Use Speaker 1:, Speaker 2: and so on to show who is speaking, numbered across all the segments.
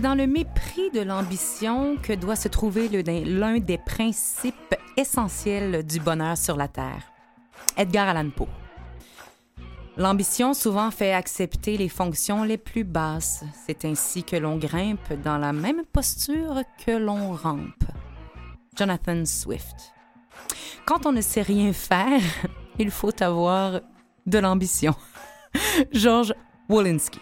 Speaker 1: C'est dans le mépris de l'ambition que doit se trouver l'un des principes essentiels du bonheur sur la Terre. Edgar Allan Poe. L'ambition souvent fait accepter les fonctions les plus basses. C'est ainsi que l'on grimpe dans la même posture que l'on rampe. Jonathan Swift. Quand on ne sait rien faire, il faut avoir de l'ambition. George Wolinski.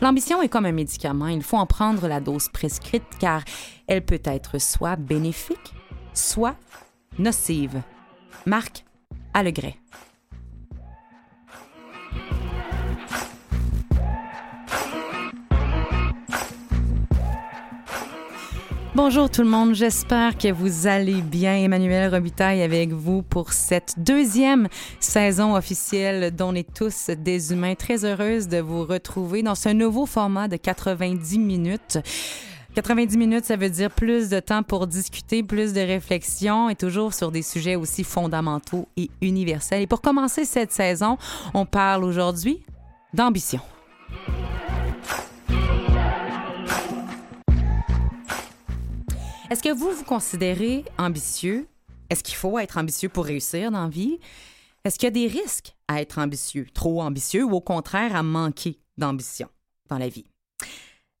Speaker 1: L'ambition est comme un médicament, il faut en prendre la dose prescrite car elle peut être soit bénéfique, soit nocive. Marc Allegret. Bonjour tout le monde, j'espère que vous allez bien. Emmanuel Robitaille avec vous pour cette deuxième saison officielle dont on est tous des humains. Très heureuse de vous retrouver dans ce nouveau format de 90 minutes. 90 minutes, ça veut dire plus de temps pour discuter, plus de réflexion et toujours sur des sujets aussi fondamentaux et universels. Et pour commencer cette saison, on parle aujourd'hui d'ambition. Est-ce que vous vous considérez ambitieux? Est-ce qu'il faut être ambitieux pour réussir dans la vie? Est-ce qu'il y a des risques à être ambitieux, trop ambitieux ou au contraire à manquer d'ambition dans la vie?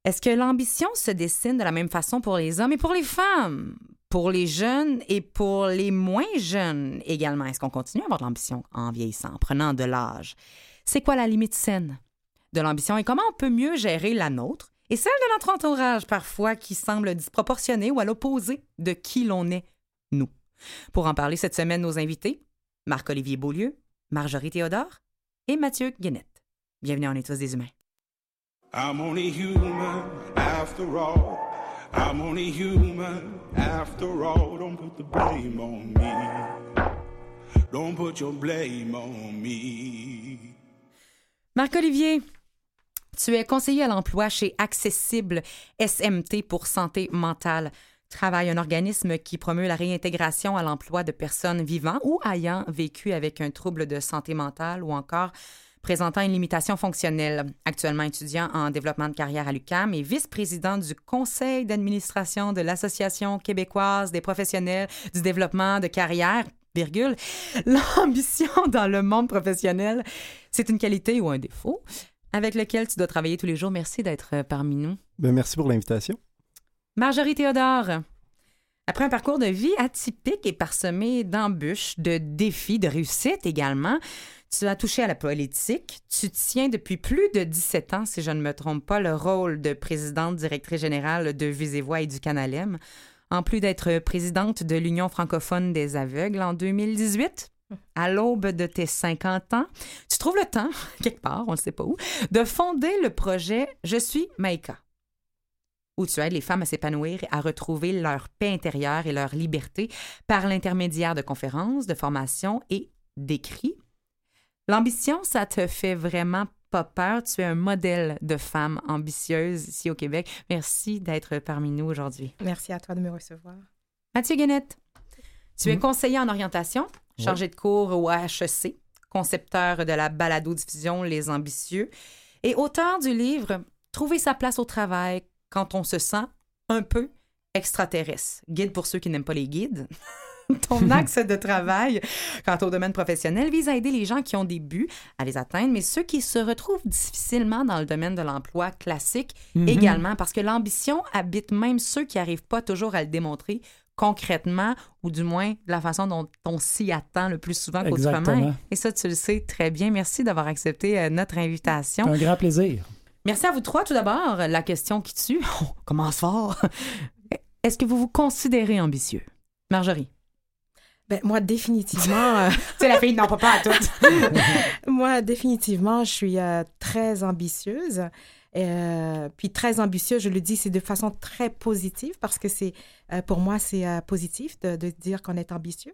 Speaker 1: Est-ce que l'ambition se dessine de la même façon pour les hommes et pour les femmes? Pour les jeunes et pour les moins jeunes également? Est-ce qu'on continue à avoir de l'ambition en vieillissant, en prenant de l'âge? C'est quoi la limite saine de l'ambition et comment on peut mieux gérer la nôtre? Et celle de notre entourage parfois qui semble disproportionnée ou à l'opposé de qui l'on est, nous. Pour en parler cette semaine, nos invités, Marc-Olivier Beaulieu, Marjorie Théodore et Mathieu Guénette. Bienvenue en tous des humains.
Speaker 2: I'm only human after all. I'm only human after all. Don't put the blame on me. Don't put your blame on me.
Speaker 1: Marc-Olivier, tu es conseiller à l'emploi chez Accessible SMT pour santé mentale. Travaille un organisme qui promeut la réintégration à l'emploi de personnes vivant ou ayant vécu avec un trouble de santé mentale ou encore présentant une limitation fonctionnelle. Actuellement étudiant en développement de carrière à l'UCAM et vice-président du conseil d'administration de l'Association québécoise des professionnels du développement de carrière. Virgule. L'ambition dans le monde professionnel, c'est une qualité ou un défaut? Avec lequel tu dois travailler tous les jours. Merci d'être euh, parmi nous.
Speaker 3: Ben, merci pour l'invitation.
Speaker 1: Marjorie Théodore, après un parcours de vie atypique et parsemé d'embûches, de défis, de réussites également, tu as touché à la politique. Tu tiens depuis plus de 17 ans, si je ne me trompe pas, le rôle de présidente directrice générale de Vues et du Canalem, en plus d'être présidente de l'Union francophone des aveugles en 2018 à l'aube de tes 50 ans, tu trouves le temps, quelque part, on ne sait pas où, de fonder le projet Je suis Maïka, où tu aides les femmes à s'épanouir et à retrouver leur paix intérieure et leur liberté par l'intermédiaire de conférences, de formations et d'écrits. L'ambition, ça te fait vraiment pas peur? Tu es un modèle de femme ambitieuse ici au Québec. Merci d'être parmi nous aujourd'hui.
Speaker 4: Merci à toi de me recevoir.
Speaker 1: Mathieu Guénette, tu es
Speaker 3: Mm.
Speaker 1: conseiller en orientation, chargé de cours au HEC, concepteur de la balado-diffusion Les Ambitieux et auteur du livre Trouver sa place au travail quand on se sent un peu extraterrestre. Guide pour ceux qui n'aiment pas les guides. Ton axe de travail quant au domaine professionnel vise à aider les gens qui ont des buts à les atteindre, mais ceux qui se retrouvent difficilement dans le domaine de l'emploi classique
Speaker 3: Mhm.
Speaker 1: également, parce que l'ambition habite même ceux qui n'arrivent pas toujours à le démontrer concrètement, ou du moins de la façon dont on s'y attend le plus souvent qu'autrement.
Speaker 3: Exactement.
Speaker 1: Et ça, tu le sais très bien. Merci d'avoir accepté euh, notre invitation.
Speaker 3: C'est un grand plaisir.
Speaker 1: Merci à vous trois. Tout d'abord, la question qui tue. On commence fort. Est-ce que vous vous considérez ambitieux? Marjorie?
Speaker 4: Ben, moi, définitivement. euh,
Speaker 1: C'est la fille, non, pas, pas à toutes.
Speaker 4: moi, définitivement, je suis euh, très ambitieuse. Euh, puis très ambitieuse, je le dis, c'est de façon très positive parce que c'est, euh, pour moi, c'est euh, positif de, de dire qu'on est ambitieux.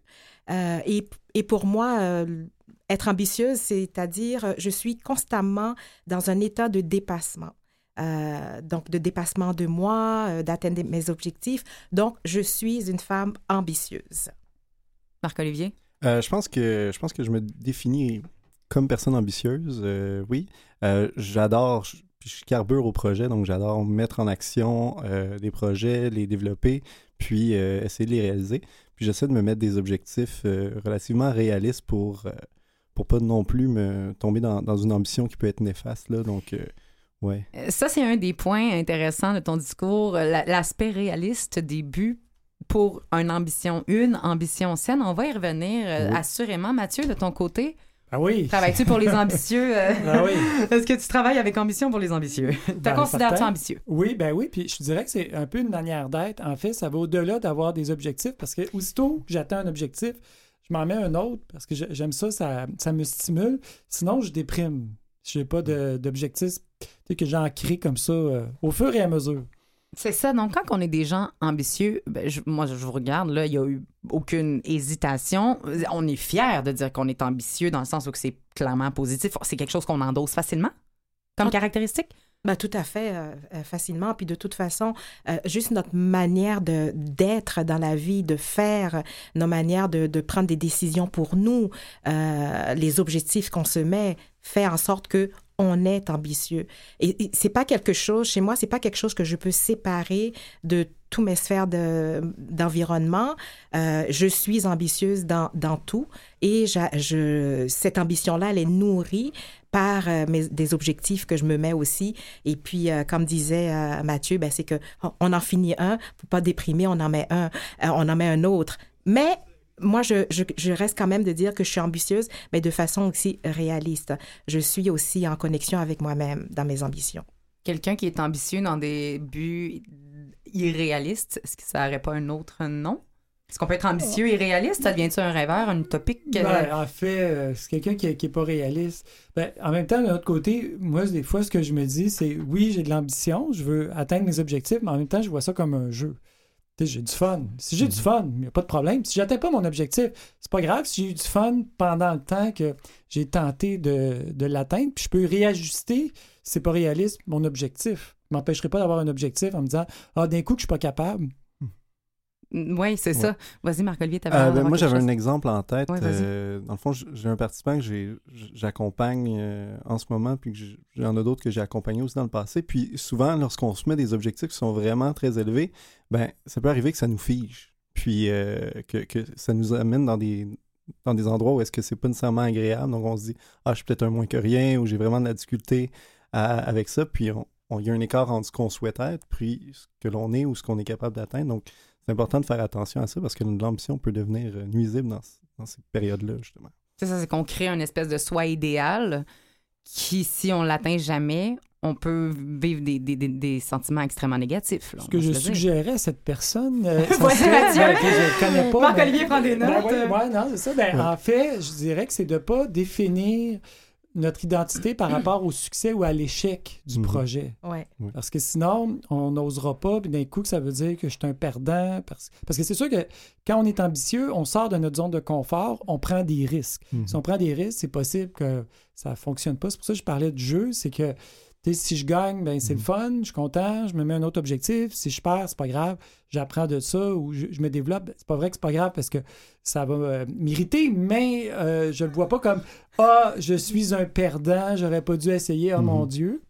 Speaker 4: Euh, et, et pour moi, euh, être ambitieuse, c'est-à-dire, je suis constamment dans un état de dépassement. Euh, donc, de dépassement de moi, euh, d'atteindre mes objectifs. Donc, je suis une femme ambitieuse.
Speaker 1: Marc-Olivier?
Speaker 3: Euh, je pense que je pense que je me définis comme personne ambitieuse. euh, oui, Euh, j'adore. Je, je carbure au projet, donc j'adore mettre en action euh, des projets, les développer, puis euh, essayer de les réaliser. Puis j'essaie de me mettre des objectifs euh, relativement réalistes pour pour pas non plus me tomber dans, dans une ambition qui peut être néfaste là. Donc ouais.
Speaker 1: Ça, c'est un des points intéressants de ton discours, la- l'aspect réaliste des buts pour une ambition, une ambition saine. On va y revenir
Speaker 3: Oui.
Speaker 1: assurément. Mathieu, de ton côté,
Speaker 5: Ah oui.
Speaker 1: travailles-tu pour les ambitieux? euh?
Speaker 5: Ah oui.
Speaker 1: Est-ce que tu travailles avec ambition pour les ambitieux? Te
Speaker 5: Ben,
Speaker 1: considères-tu ambitieux?
Speaker 5: Oui, ben oui, puis je te dirais que c'est un peu une manière d'être. En fait, ça va au-delà d'avoir des objectifs parce que aussitôt que j'atteins un objectif, je m'en mets un autre parce que j'aime ça, ça, ça me stimule. Sinon, je déprime. Je n'ai pas sais, que j'en crée comme ça euh, au fur et à mesure.
Speaker 1: C'est ça. Donc, quand on est des gens ambitieux, ben, je- moi, je vous regarde, là, il n'y a eu aucune hésitation. On est fiers de dire qu'on est ambitieux dans le sens où c'est clairement positif. C'est quelque chose qu'on endosse facilement comme caractéristique?
Speaker 4: Ben, tout à fait, euh, euh, facilement. Puis de toute façon, euh, juste notre manière de d'être dans la vie, de faire, nos manières de, de prendre des décisions pour nous, euh, les objectifs qu'on se met, fait en sorte que on est ambitieux. Et, c'est pas quelque chose, chez moi, c'est pas quelque chose que je peux séparer de tous mes sphères de- d'environnement. Euh, je suis ambitieuse dans, dans tout et je, cette ambition-là, elle est nourrie par euh, des objectifs que je me mets aussi. Et puis, euh, comme disait Mathieu, ben, c'est que on- en finit un, pour pas déprimer, on en met un, on en met un autre. Mais moi, je, je, je reste quand même de dire que je suis ambitieuse, mais de façon aussi réaliste. Je suis aussi en connexion avec moi-même dans mes ambitions.
Speaker 1: Quelqu'un qui est ambitieux dans des buts irréalistes, est-ce que ça n'aurait pas un autre nom? Est-ce qu'on peut être ambitieux et réaliste? Ça devient-tu un rêveur, un utopique?
Speaker 5: Ben, en fait, euh, c'est quelqu'un qui, qui est pas réaliste. Ben, en même temps, de l'autre côté, moi, des fois, ce que je me dis, c'est oui, j'ai de l'ambition, je veux atteindre mes objectifs, mais en même temps, je vois ça comme un jeu. J'ai du fun. Si j'ai du fun, il n'y a pas de problème. Si j'atteins pas mon objectif, c'est pas grave si j'ai eu du fun pendant le temps que j'ai tenté de, de l'atteindre, puis je peux réajuster, si c'est pas réaliste, mon objectif. Je m'empêcherai pas d'avoir un objectif en me disant Ah, d'un coup que je suis pas capable.
Speaker 1: Oui, c'est
Speaker 3: Ouais.
Speaker 1: ça. Vas-y, Marc-Olivier, t'avais
Speaker 3: Euh, ben, moi, j'avais un exemple en tête.
Speaker 1: Ouais.
Speaker 3: Euh, dans le fond, j'ai un participant que j'accompagne euh, en ce moment, puis que j- j'en ai d'autres que j'ai accompagnés aussi dans le passé. Puis souvent, lorsqu'on se met des objectifs qui sont vraiment très élevés, ben ça peut arriver que ça nous fige, puis euh, que, que ça nous amène dans des dans des endroits où est-ce que c'est pas nécessairement agréable. Donc on se dit ah je suis peut-être un moins que rien ou j'ai vraiment de la difficulté à- avec ça. Puis on, on- il y a un écart entre ce qu'on souhaite être, puis ce que l'on est ou ce qu'on est capable d'atteindre. Donc c'est important de faire attention à ça parce que l'ambition peut devenir euh, nuisible dans, dans ces périodes-là, justement.
Speaker 1: C'est ça, c'est qu'on crée une espèce de soi idéal qui, si on l'atteint jamais, on peut vivre des, des- des- des sentiments extrêmement négatifs. là,
Speaker 5: Ce que je suggérais à cette personne, euh, serait-
Speaker 1: Mathieu.
Speaker 5: ben, que je connais pas.
Speaker 1: Marc-Olivier prend des
Speaker 5: Ben
Speaker 1: notes.
Speaker 5: oui, ouais, non, c'est ça. Ben,
Speaker 3: Ouais.
Speaker 5: En fait, je dirais que c'est de pas définir notre identité par rapport au succès ou à l'échec du
Speaker 3: Mhm.
Speaker 5: projet.
Speaker 4: Ouais.
Speaker 5: Parce que sinon, on n'osera pas, puis d'un coup, que ça veut dire que je suis un perdant. Parce, parce que c'est sûr que quand on est ambitieux, on sort de notre zone de confort, on prend des risques.
Speaker 3: Mhm.
Speaker 5: Si on prend des risques, c'est possible que ça ne fonctionne pas. C'est pour ça que je parlais du jeu, c'est que si je gagne, ben, c'est le fun, je suis content, je me mets un autre objectif. Si je perds, c'est pas grave, j'apprends de ça ou je, je me développe. C'est pas vrai que c'est pas grave parce que ça va euh, m'irriter, mais euh, je le vois pas comme Ah, je suis un perdant, j'aurais pas dû essayer, oh mon
Speaker 3: Mhm.
Speaker 5: Dieu.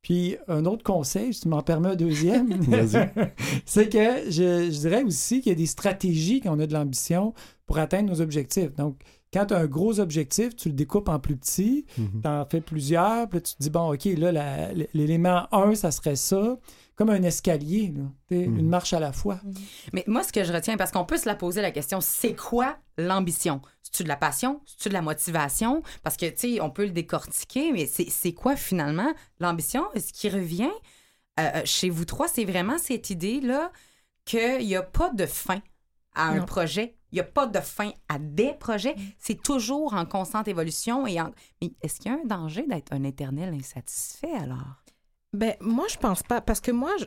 Speaker 5: Puis un autre conseil, si tu m'en permets un deuxième, c'est que je, je dirais aussi qu'il y a des stratégies quand on a de l'ambition pour atteindre nos objectifs. Donc, quand tu as un gros objectif, tu le découpes en plus petits,
Speaker 3: Mhm.
Speaker 5: tu en fais plusieurs, puis là, tu te dis, bon, OK, là, l'élément 1, ça serait ça, comme un escalier, là, sais,
Speaker 3: Mhm.
Speaker 5: une marche à la fois.
Speaker 1: Mais moi, ce que je retiens, parce qu'on peut se la poser la question, c'est quoi l'ambition? C'est-tu de la passion? C'est-tu de la motivation? Parce que, tu sais, on peut le décortiquer, mais c'est c'est quoi finalement l'ambition? Ce qui revient euh, euh, chez vous trois, c'est vraiment cette idée-là qu'il n'y a pas de fin à un projet. Il n'y a pas de fin à des projets. C'est toujours en constante évolution. Et en... Mais est-ce qu'il y a un danger d'être un éternel insatisfait alors?
Speaker 4: Ben, moi, je pense pas. Parce que moi, je-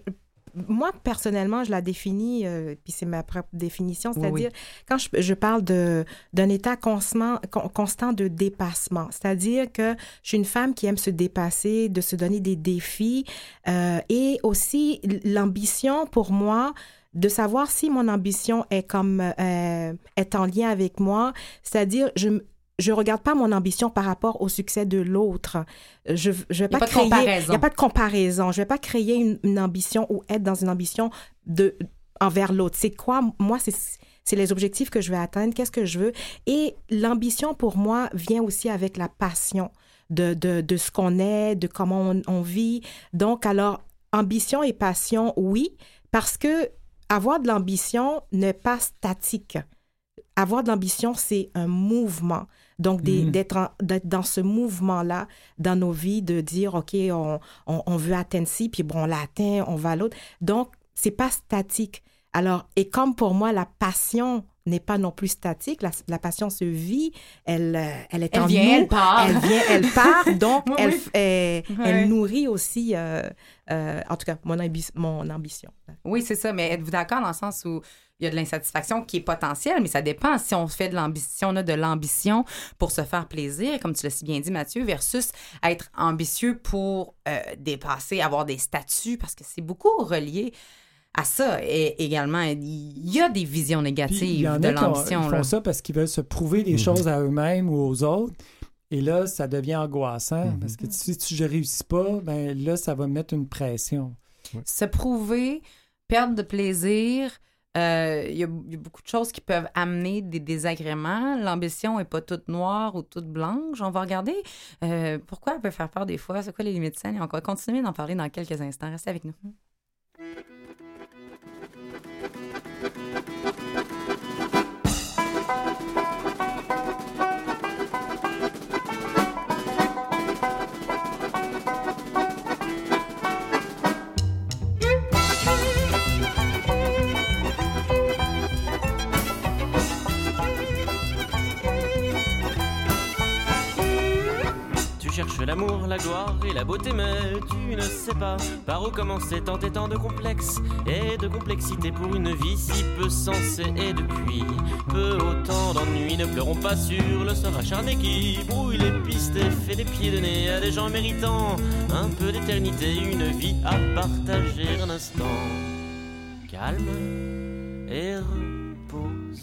Speaker 4: moi personnellement, je la définis, euh, puis c'est ma propre définition,
Speaker 1: Oui,
Speaker 4: c'est-à-dire quand je, je parle d'un état constant, con- constant de dépassement, c'est-à-dire que je suis une femme qui aime se dépasser, de se donner des défis, euh, et aussi l'ambition pour moi de savoir si mon ambition est comme euh, est en lien avec moi, c'est-à-dire je je regarde pas mon ambition par rapport au succès de l'autre. Je je vais pas, créer il y a pas de comparaison. Je vais pas créer une, une ambition ou être dans une ambition de envers l'autre. C'est quoi moi c'est c'est les objectifs que je vais atteindre, qu'est-ce que je veux et l'ambition pour moi vient aussi avec la passion de de, de ce qu'on est, de comment on, on vit. Donc alors ambition et passion oui parce que avoir de l'ambition n'est pas statique. Avoir de l'ambition, c'est un mouvement. Donc,
Speaker 5: Mhm.
Speaker 4: d'être dans ce mouvement-là, dans nos vies, de dire, OK, on, on, on veut atteindre ci, puis bon, on l'a atteint, on va à l'autre. Donc, c'est pas statique. Alors, et comme pour moi, la passion n'est pas non plus statique, la, la passion se vit, elle, euh, elle est
Speaker 1: Elle
Speaker 4: en
Speaker 1: vient,
Speaker 4: nous,
Speaker 1: elle part.
Speaker 4: elle vient, elle part, donc
Speaker 1: Oui,
Speaker 4: elle,
Speaker 1: oui.
Speaker 4: elle, nourrit aussi, euh, euh, en tout cas, mon, ambi- mon ambition.
Speaker 1: Oui, c'est ça. Mais êtes-vous d'accord dans le sens où il y a de l'insatisfaction qui est potentielle, mais ça dépend si on fait de l'ambition, on a de l'ambition pour se faire plaisir, comme tu l'as si bien dit, Mathieu, versus être ambitieux pour euh, dépasser, avoir des statuts, parce que c'est beaucoup relié à ça. Et également, il y a des visions négatives
Speaker 5: il y en
Speaker 1: de l'ambition.
Speaker 5: ils
Speaker 1: là.
Speaker 5: font ça parce qu'ils veulent se prouver des
Speaker 3: Mhm.
Speaker 5: choses à eux-mêmes ou aux autres. Et là, ça devient angoissant
Speaker 3: Mhm.
Speaker 5: parce que si tu ne réussis pas, ben là, ça va mettre une pression.
Speaker 1: se prouver, perdre de plaisir. euh, Il y, a il y a beaucoup de choses qui peuvent amener des désagréments. L'ambition n'est pas toute noire ou toute blanche. On va regarder euh, pourquoi elle peut faire peur des fois. C'est quoi les limites saines? Et on va continuer d'en parler dans quelques instants. Restez avec nous.
Speaker 6: Thank you. L'amour, la gloire et la beauté, mais tu ne sais pas par où commencer tant et tant de complexes et de complexité pour une vie si peu sensée. Et depuis peu autant d'ennuis, ne pleurons pas sur le sort acharné qui brouille les pistes et fait des pieds de nez à des gens méritants un peu d'éternité, une vie à partager un instant. Calme et repose.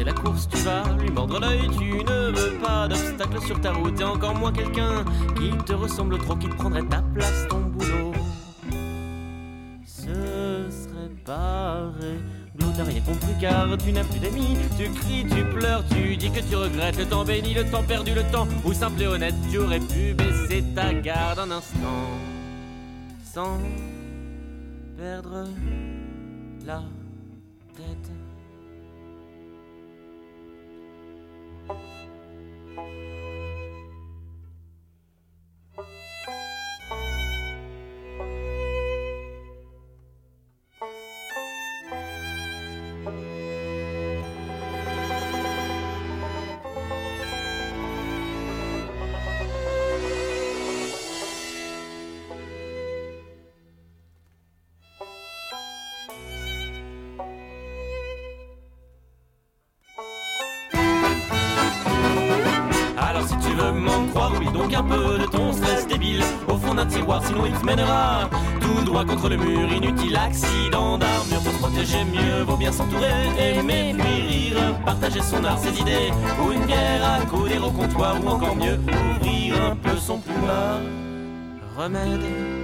Speaker 6: C'est la course, tu vas lui mordre l'œil, tu ne veux pas d'obstacle sur ta route et encore moins quelqu'un qui te ressemble trop, qui prendrait ta place, ton boulot. Ce serait pareil. L'autre t'as rien compris car tu n'as plus d'amis. Tu cries, tu pleures, tu dis que tu regrettes le temps béni, le temps perdu, le temps où simple et honnête tu aurais pu baisser ta garde un instant sans perdre la tête. Le mur, inutile accident d'armure. Pour protéger mieux, vaut bien s'entourer Aimer, puis rire, partager son art, ses idées Ou une bière à couler au comptoir Ou encore mieux, ouvrir un peu son plumard. Remède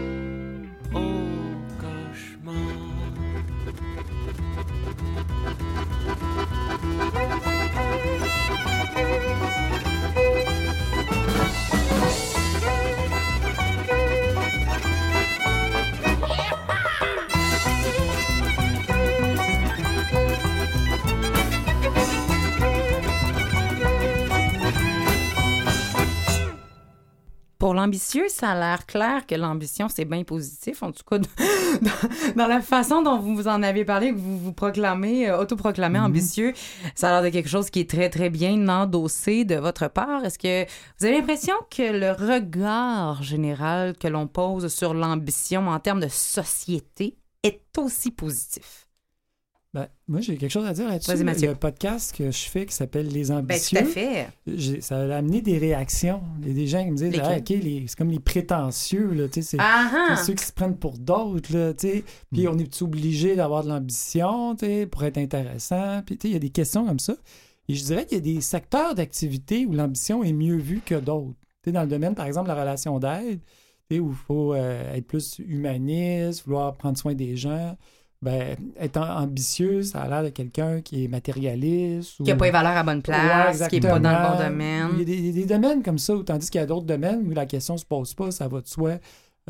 Speaker 1: l'ambitieux, ça a l'air clair que l'ambition, c'est bien positif. En tout cas, dans, dans la façon dont vous vous en avez parlé, que vous vous proclamez, euh, autoproclamez ambitieux, ça a l'air de quelque chose qui est très, très bien endossé de votre part. Est-ce que vous avez l'impression que le regard général que l'on pose sur l'ambition en termes de société est aussi positif?
Speaker 5: Ben, moi, j'ai quelque chose à dire là-dessus.
Speaker 1: Vas-y, Mathieu.
Speaker 5: Il y a un podcast que je fais qui s'appelle Les
Speaker 1: Ben,
Speaker 5: Ambitieux.
Speaker 1: tout à fait.
Speaker 5: Ça a amené des réactions. Il y a des gens qui me disent ah, OK, c'est comme les prétentieux. Là, tu sais, c'est
Speaker 1: Ah
Speaker 5: ceux qui se prennent pour d'autres. là. Puis on est obligé d'avoir de l'ambition pour être intéressant? Puis il y a des questions comme ça. Et je dirais qu'il y a des secteurs d'activité où l'ambition est mieux vue que d'autres. Dans le domaine, par exemple, de la relation d'aide, où il faut euh, être plus humaniste, vouloir prendre soin des gens. Ben, être am- ambitieux, ça a l'air de quelqu'un qui est matérialiste.
Speaker 1: Qui n'a
Speaker 5: ou-
Speaker 1: pas les valeurs à bonne place,
Speaker 5: Ouais,
Speaker 1: qui n'est pas dans le bon domaine.
Speaker 5: Il y a des, domaines comme ça, tandis qu'il y a d'autres domaines où la question se pose pas, ça va de soi.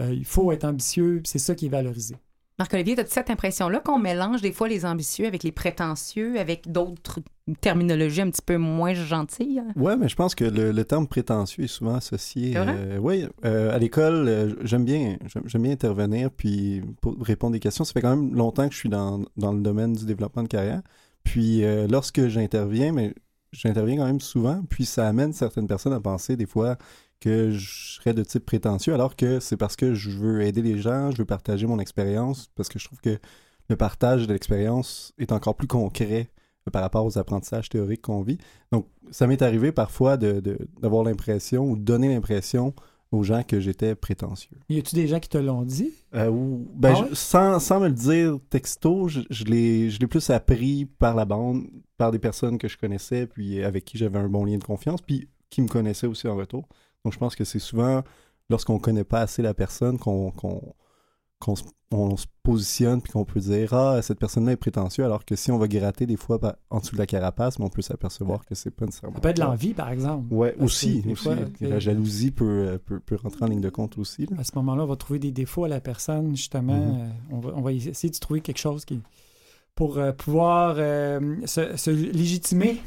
Speaker 5: Euh, il faut être ambitieux, puis c'est ça qui est valorisé.
Speaker 1: Marc-Olivier, as-tu cette impression-là qu'on mélange des fois les ambitieux avec les prétentieux, avec d'autres terminologies un petit peu moins gentilles? hein?
Speaker 3: Ouais, mais je pense que le, le terme prétentieux est souvent associé.
Speaker 1: Vrai?
Speaker 3: euh, oui, euh, à l'école, euh, j'aime bien, j'aime bien intervenir puis pour répondre des questions. Ça fait quand même longtemps que je suis dans, dans le domaine du développement de carrière. Puis lorsque j'interviens, mais j'interviens quand même souvent, puis ça amène certaines personnes à penser des fois que je serais de type prétentieux, alors que c'est parce que je veux aider les gens, je veux partager mon expérience, parce que je trouve que le partage de l'expérience est encore plus concret par rapport aux apprentissages théoriques qu'on vit. Donc, ça m'est arrivé parfois de- de- d'avoir l'impression ou de donner l'impression aux gens que j'étais prétentieux.
Speaker 5: Y a-tu des gens qui te l'ont dit?
Speaker 3: Euh, ou- ben,
Speaker 5: Ah ouais?
Speaker 3: je- sans, sans me le dire texto, je, je l'ai je l'ai plus appris par la bande, par des personnes que je connaissais, puis avec qui j'avais un bon lien de confiance, puis qui me connaissaient aussi en retour. Donc, je pense que c'est souvent lorsqu'on connaît pas assez la personne qu'on se, on se positionne puis qu'on peut dire ah cette personne-là est prétentieuse alors que si on va gratter des fois en dessous de la carapace mais on peut s'apercevoir que c'est pas nécessairement
Speaker 5: Ça peut être l'envie, par exemple.
Speaker 3: ouais
Speaker 5: Parce
Speaker 3: aussi, aussi.
Speaker 5: fois,
Speaker 3: la jalousie peut, euh, peut, peut rentrer en ligne de compte aussi là.
Speaker 5: À ce moment-là, on va trouver des défauts à la personne, justement.
Speaker 3: Mhm.
Speaker 5: Euh, on, va, on va essayer de trouver quelque chose qui pour euh, pouvoir euh, se, se légitimer.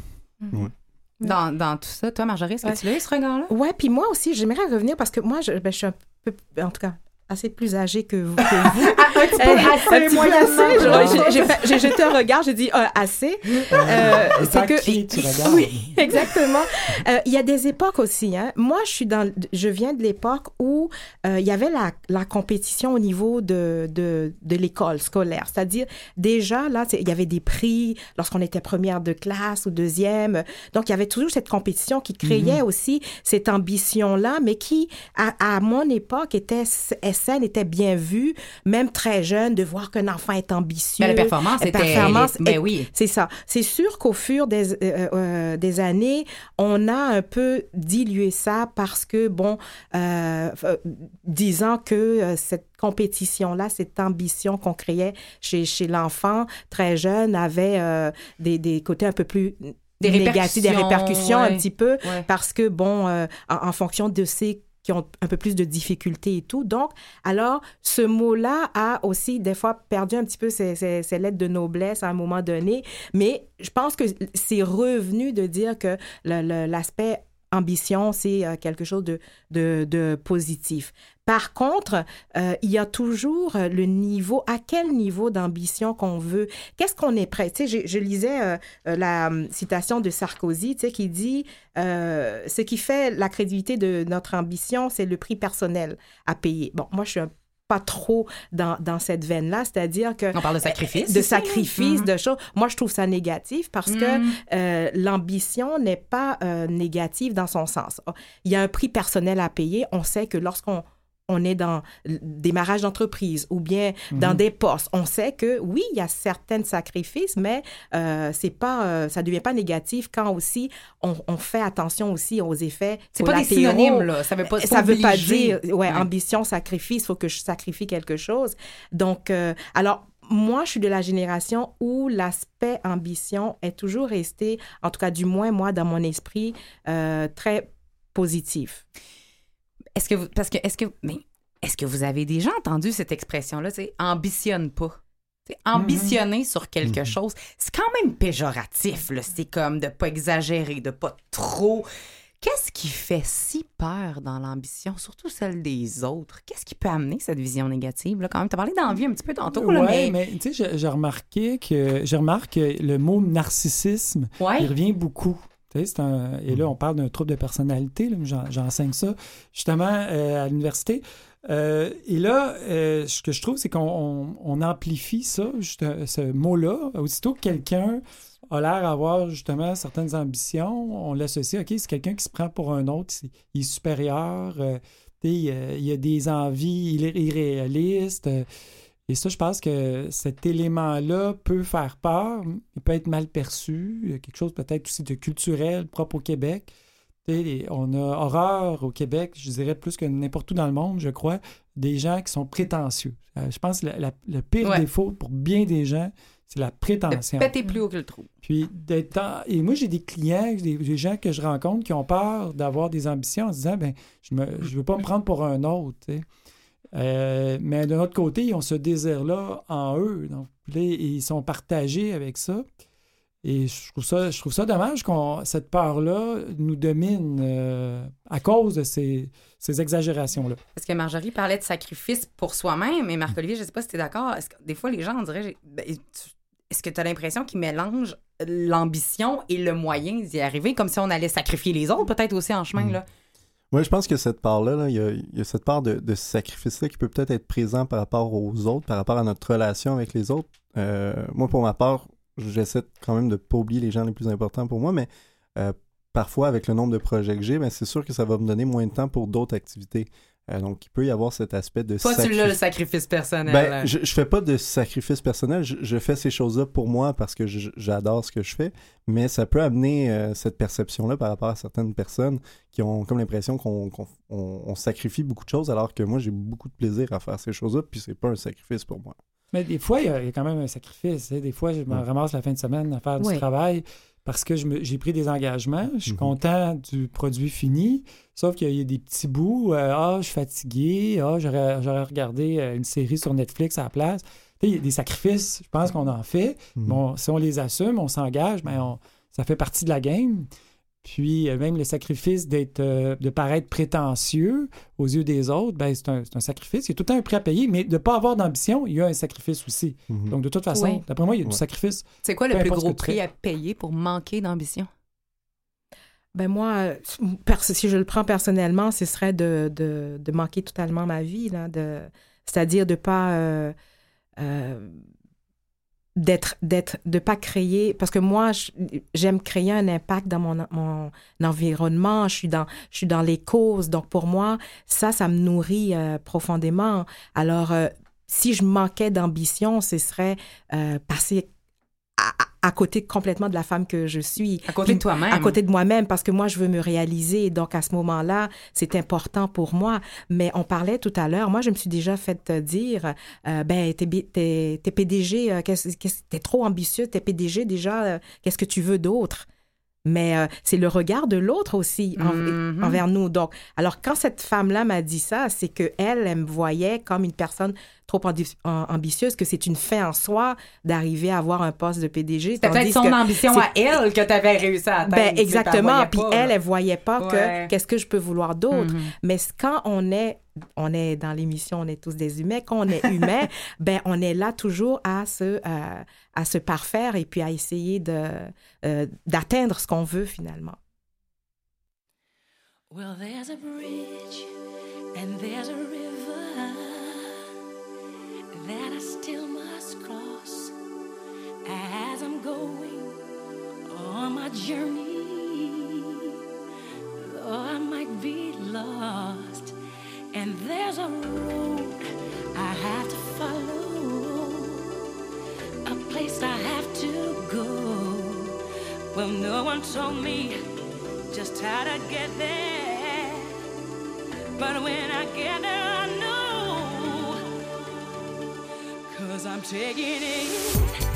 Speaker 1: Dans, dans tout ça, toi, Marjorie, est-ce que
Speaker 4: Ouais.
Speaker 1: tu l'as eu, ce regard-là?
Speaker 4: Ouais, puis moi aussi, j'aimerais revenir parce que moi, je, ben, je suis un peu, en tout cas, assez plus âgée que vous. que vous.
Speaker 1: Un petit
Speaker 4: Euh, un petit peu assez, je- j'ai- j'ai jeté un regard, j'ai dit euh, assez. Euh,
Speaker 5: Tant
Speaker 4: c'est que
Speaker 5: qui tu
Speaker 4: oui, exactement. Euh, Il y a des époques aussi. Hein. Moi, je suis dans, je viens de l'époque où euh, il y avait la, la compétition au niveau de de, de l'école scolaire, c'est-à-dire déjà là, il y avait des prix lorsqu'on était première de classe ou deuxième. Donc il y avait toujours cette compétition qui créait aussi cette ambition là, mais qui à, à mon époque était SN était bien vue, même très jeune, de voir qu'un enfant est ambitieux.
Speaker 1: Mais la performance était...
Speaker 4: performance
Speaker 1: Ben
Speaker 4: est-
Speaker 1: oui.
Speaker 4: c'est ça. C'est sûr qu'au fur des, euh, euh, des années, on a un peu dilué ça parce que, bon, euh, euh, disant que euh, cette compétition-là, cette ambition qu'on créait chez, chez l'enfant très jeune avait euh, des, des côtés un peu plus
Speaker 1: Des
Speaker 4: négatifs, des
Speaker 1: répercussions,
Speaker 4: répercussions un petit peu
Speaker 1: Ouais.
Speaker 4: parce que, bon, euh, en, en fonction de ces qui ont un peu plus de difficultés et tout. Donc, alors, ce mot-là a aussi, des fois, perdu un petit peu ses, lettres de noblesse à un moment donné, mais je pense que c'est revenu de dire que l'aspect ambition, c'est euh, quelque chose de, de, positif. Par contre, euh, il y a toujours euh, le niveau, à quel niveau d'ambition qu'on veut, qu'est-ce qu'on est prêt? Tu sais, je, lisais la hum, citation de Sarkozy, tu sais, qui dit ce qui fait la crédibilité de notre ambition, c'est le prix personnel à payer. Bon, moi, je suis un- pas trop dans, dans cette veine-là, c'est-à-dire que
Speaker 1: On parle de sacrifice.
Speaker 4: de sacrifice, de choses. Moi, je trouve ça négatif parce que
Speaker 1: Mhm.
Speaker 4: euh, l'ambition n'est pas euh, négative dans son sens. Il y a un prix personnel à payer. On sait que lorsqu'on on est dans démarrage d'entreprise ou bien dans
Speaker 5: Mhm.
Speaker 4: des postes, on sait que oui, il y a certains sacrifices, mais euh, c'est pas, euh, ça devient pas négatif quand aussi on, on fait attention aussi aux effets.
Speaker 1: C'est pas des synonymes, là. Ça veut pas
Speaker 4: Ça veut pas dire, ouais,
Speaker 1: Ouais.
Speaker 4: ambition, sacrifice, il faut que je sacrifie quelque chose. Donc, euh, alors, moi, je suis de la génération où l'aspect ambition est toujours resté, en tout cas, du moins, moi, dans mon esprit, euh, très positif.
Speaker 1: Est-ce que vous, parce que est-ce que mais est-ce que vous avez déjà entendu cette expression-là, c'est ambitionne pas? Ambitionner sur quelque
Speaker 3: Mhm.
Speaker 1: chose, c'est quand même péjoratif là, c'est comme de pas exagérer, de pas trop Qu'est-ce qui fait si peur dans l'ambition, surtout celle des autres? Qu'est-ce qui peut amener cette vision négative? Là, quand même, tu as parlé d'envie un petit peu tantôt,
Speaker 5: Ouais,
Speaker 1: mais...
Speaker 5: mais tu sais, j'ai- j'ai remarqué que je remarque que le mot narcissisme,
Speaker 1: Ouais.
Speaker 5: il revient beaucoup. Un- et là, on parle d'un trouble de personnalité. J'enseigne ça justement euh, à l'université. Euh, et là, euh, ce que je trouve, c'est qu'on on- on amplifie ça, juste, ce mot-là. Aussitôt que quelqu'un a l'air d'avoir justement certaines ambitions, on l'associe, OK, c'est quelqu'un qui se prend pour un autre, il est supérieur, il, a- il a des envies il est irréalistes. Et ça, je pense que cet élément-là peut faire peur, il peut être mal perçu, quelque chose peut-être aussi de culturel propre au Québec. On a horreur au Québec, je dirais plus que n'importe où dans le monde, je crois, des gens qui sont prétentieux. Euh, je pense que la- la- le pire
Speaker 1: Ouais.
Speaker 5: défaut pour bien des gens, c'est la
Speaker 1: De
Speaker 5: prétention.
Speaker 1: péter plus haut que le trou.
Speaker 5: Puis d'être Et moi, j'ai des clients, des, des gens que je rencontre qui ont peur d'avoir des ambitions en se disant ben je ne veux pas me prendre pour un autre. Euh, mais d'un autre côté, ils ont ce désir-là en eux. Donc, ils sont partagés avec ça. Et je trouve ça, je trouve ça dommage qu'on cette peur-là nous domine euh, à cause de ces, ces exagérations-là.
Speaker 1: Parce que Marjorie parlait de sacrifice pour soi-même, et Marc-Olivier, je ne sais pas si tu es d'accord. Est-ce que des fois, les gens, on dirait, ben, est-ce que tu as l'impression qu'ils mélangent l'ambition et le moyen d'y arriver, comme si on allait sacrifier les autres, peut-être aussi en chemin,
Speaker 3: Mm.
Speaker 1: là?
Speaker 3: Moi, je pense que cette part-là, là, il, y a, cette part de, de sacrifice-là qui peut peut-être être présent par rapport aux autres, par rapport à notre relation avec les autres. Euh, moi, pour ma part, j'essaie quand même de ne pas oublier les gens les plus importants pour moi, mais euh, parfois, avec le nombre de projets que j'ai, ben, c'est sûr que ça va me donner moins de temps pour d'autres activités. Euh, donc, il peut y avoir cet aspect de
Speaker 1: Toi, tu
Speaker 3: sacrifice.
Speaker 1: l'as, le sacrifice personnel.
Speaker 3: Ben, je, je fais pas de sacrifice personnel. Je, je fais ces choses-là pour moi parce que j'adore ce que je fais. Mais ça peut amener euh, cette perception-là par rapport à certaines personnes qui ont comme l'impression qu'on qu'on- on- on sacrifie beaucoup de choses alors que moi, j'ai beaucoup de plaisir à faire ces choses-là. Puis c'est pas un sacrifice pour moi.
Speaker 5: Mais des fois, il y, a, il y a quand même un sacrifice. tu. Des fois, je me
Speaker 3: Ouais.
Speaker 5: ramasse la fin de semaine à faire
Speaker 1: Oui.
Speaker 5: du travail parce que j'ai pris des engagements. Je suis
Speaker 3: Mhm.
Speaker 5: content du produit fini. Sauf qu'il y a- des petits bouts. euh, ah, je suis fatigué. Ah, j'aurais regardé euh, une série sur Netflix à la place. Il y a des sacrifices, je pense qu'on en fait.
Speaker 3: Mhm.
Speaker 5: Bon, si on les assume, on s'engage, mais ça fait partie de la game. Puis euh, même le sacrifice d'être, euh, de paraître prétentieux aux yeux des autres, ben, c'est, un, c'est un sacrifice. Il y a tout le temps un prix à payer, mais de ne pas avoir d'ambition, il y a un sacrifice aussi.
Speaker 3: Mhm.
Speaker 5: Donc de toute façon,
Speaker 1: Oui.
Speaker 5: d'après moi, il y a du sacrifice.
Speaker 1: C'est quoi le plus gros prix à payer pour manquer d'ambition?
Speaker 4: Ben moi, si je le prends personnellement, ce serait de, de, de manquer totalement ma vie, là, de, c'est-à-dire de pas euh, euh, d'être d'être de pas créer parce que moi j'aime créer un impact dans mon, mon environnement je suis dans je suis dans les causes. Donc pour moi ça ça me nourrit euh, profondément. Alors euh, si je manquais d'ambition ce serait euh, passer à, côté complètement de la femme que je suis.
Speaker 1: À côté de toi-même.
Speaker 4: à côté de moi-même parce que moi je veux me réaliser. Donc à ce moment-là c'est important pour moi. Mais on parlait tout à l'heure. Moi je me suis déjà fait dire euh, ben t'es, PDG euh, t'es trop ambitieux t'es PDG déjà euh, qu'est-ce que tu veux d'autre? Mais euh, c'est le regard de l'autre aussi en-
Speaker 1: Mhm.
Speaker 4: envers nous donc alors quand cette femme-là m'a dit ça c'est que elle, elle me voyait comme une personne trop ambi- am- ambitieuse que c'est une fin en soi d'arriver à avoir un poste de PDG
Speaker 1: C'était peut-être son ambition à elle que tu avais réussi à atteindre.
Speaker 4: ben, exactement. Puis elle, elle voyait pas
Speaker 1: Ouais.
Speaker 4: que qu'est-ce que je peux vouloir d'autre.
Speaker 1: Mhm.
Speaker 4: Mais quand on est, on est dans l'émission, on est tous des humains. Quand on est humain, ben on est là toujours à se, euh, à se parfaire et puis à essayer de euh, d'atteindre ce qu'on veut finalement.
Speaker 7: Well, there's a bridge and there's a river that I still must cross as I'm going on my journey. Though I might be lost, and there's a road I have to follow, a place I have to go. Well, no one told me just how to get there. But when I get there, I know. Cause I'm taking it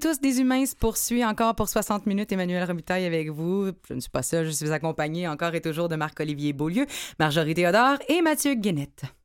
Speaker 1: Tous des humains, se poursuit encore pour 60 minutes. Emmanuel Robitaille avec vous. Je ne suis pas seule, je suis accompagnée encore et toujours de Marc-Olivier Beaulieu, Marjorie Théodore et Mathieu Guénette.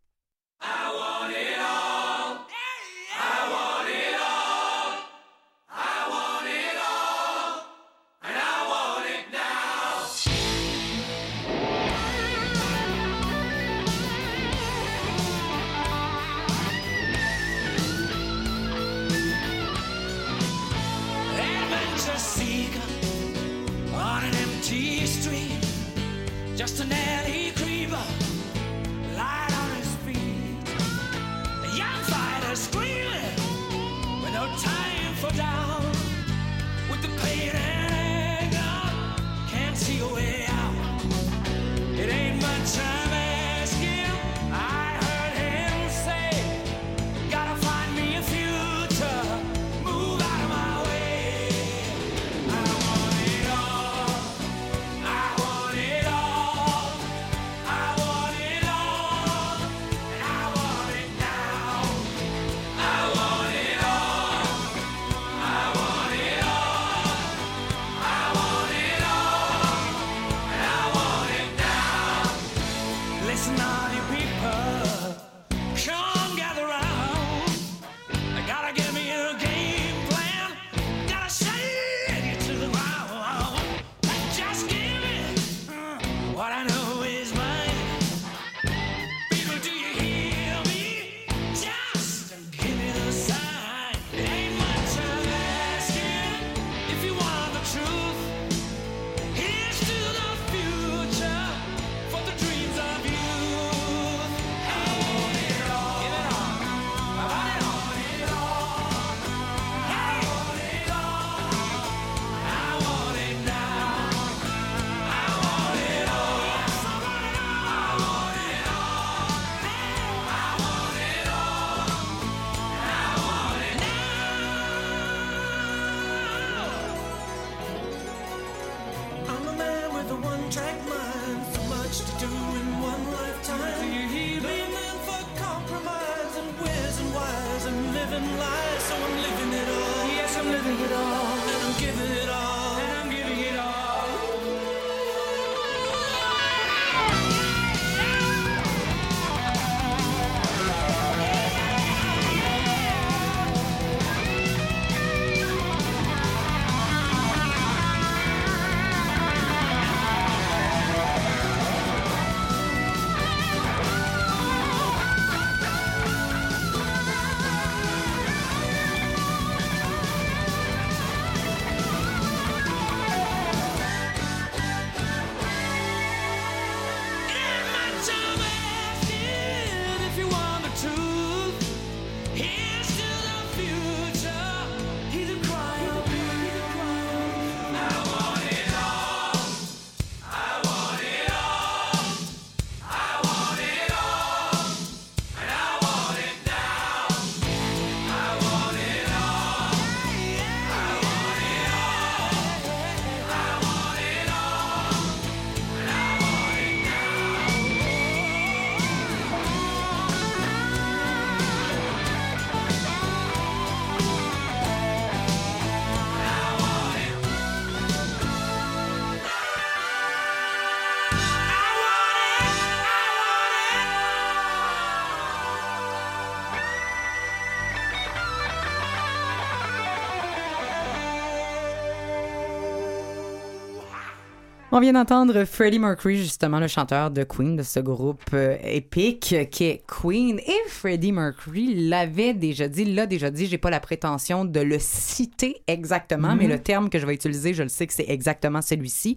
Speaker 8: On
Speaker 1: vient d'entendre Freddie Mercury, justement le chanteur de Queen, de ce groupe euh, épique qui est Queen. Et Freddie Mercury l'avait déjà dit, l'a déjà dit, j'ai pas la prétention de le citer exactement, mais le terme que je vais utiliser, je le sais que c'est exactement celui-ci.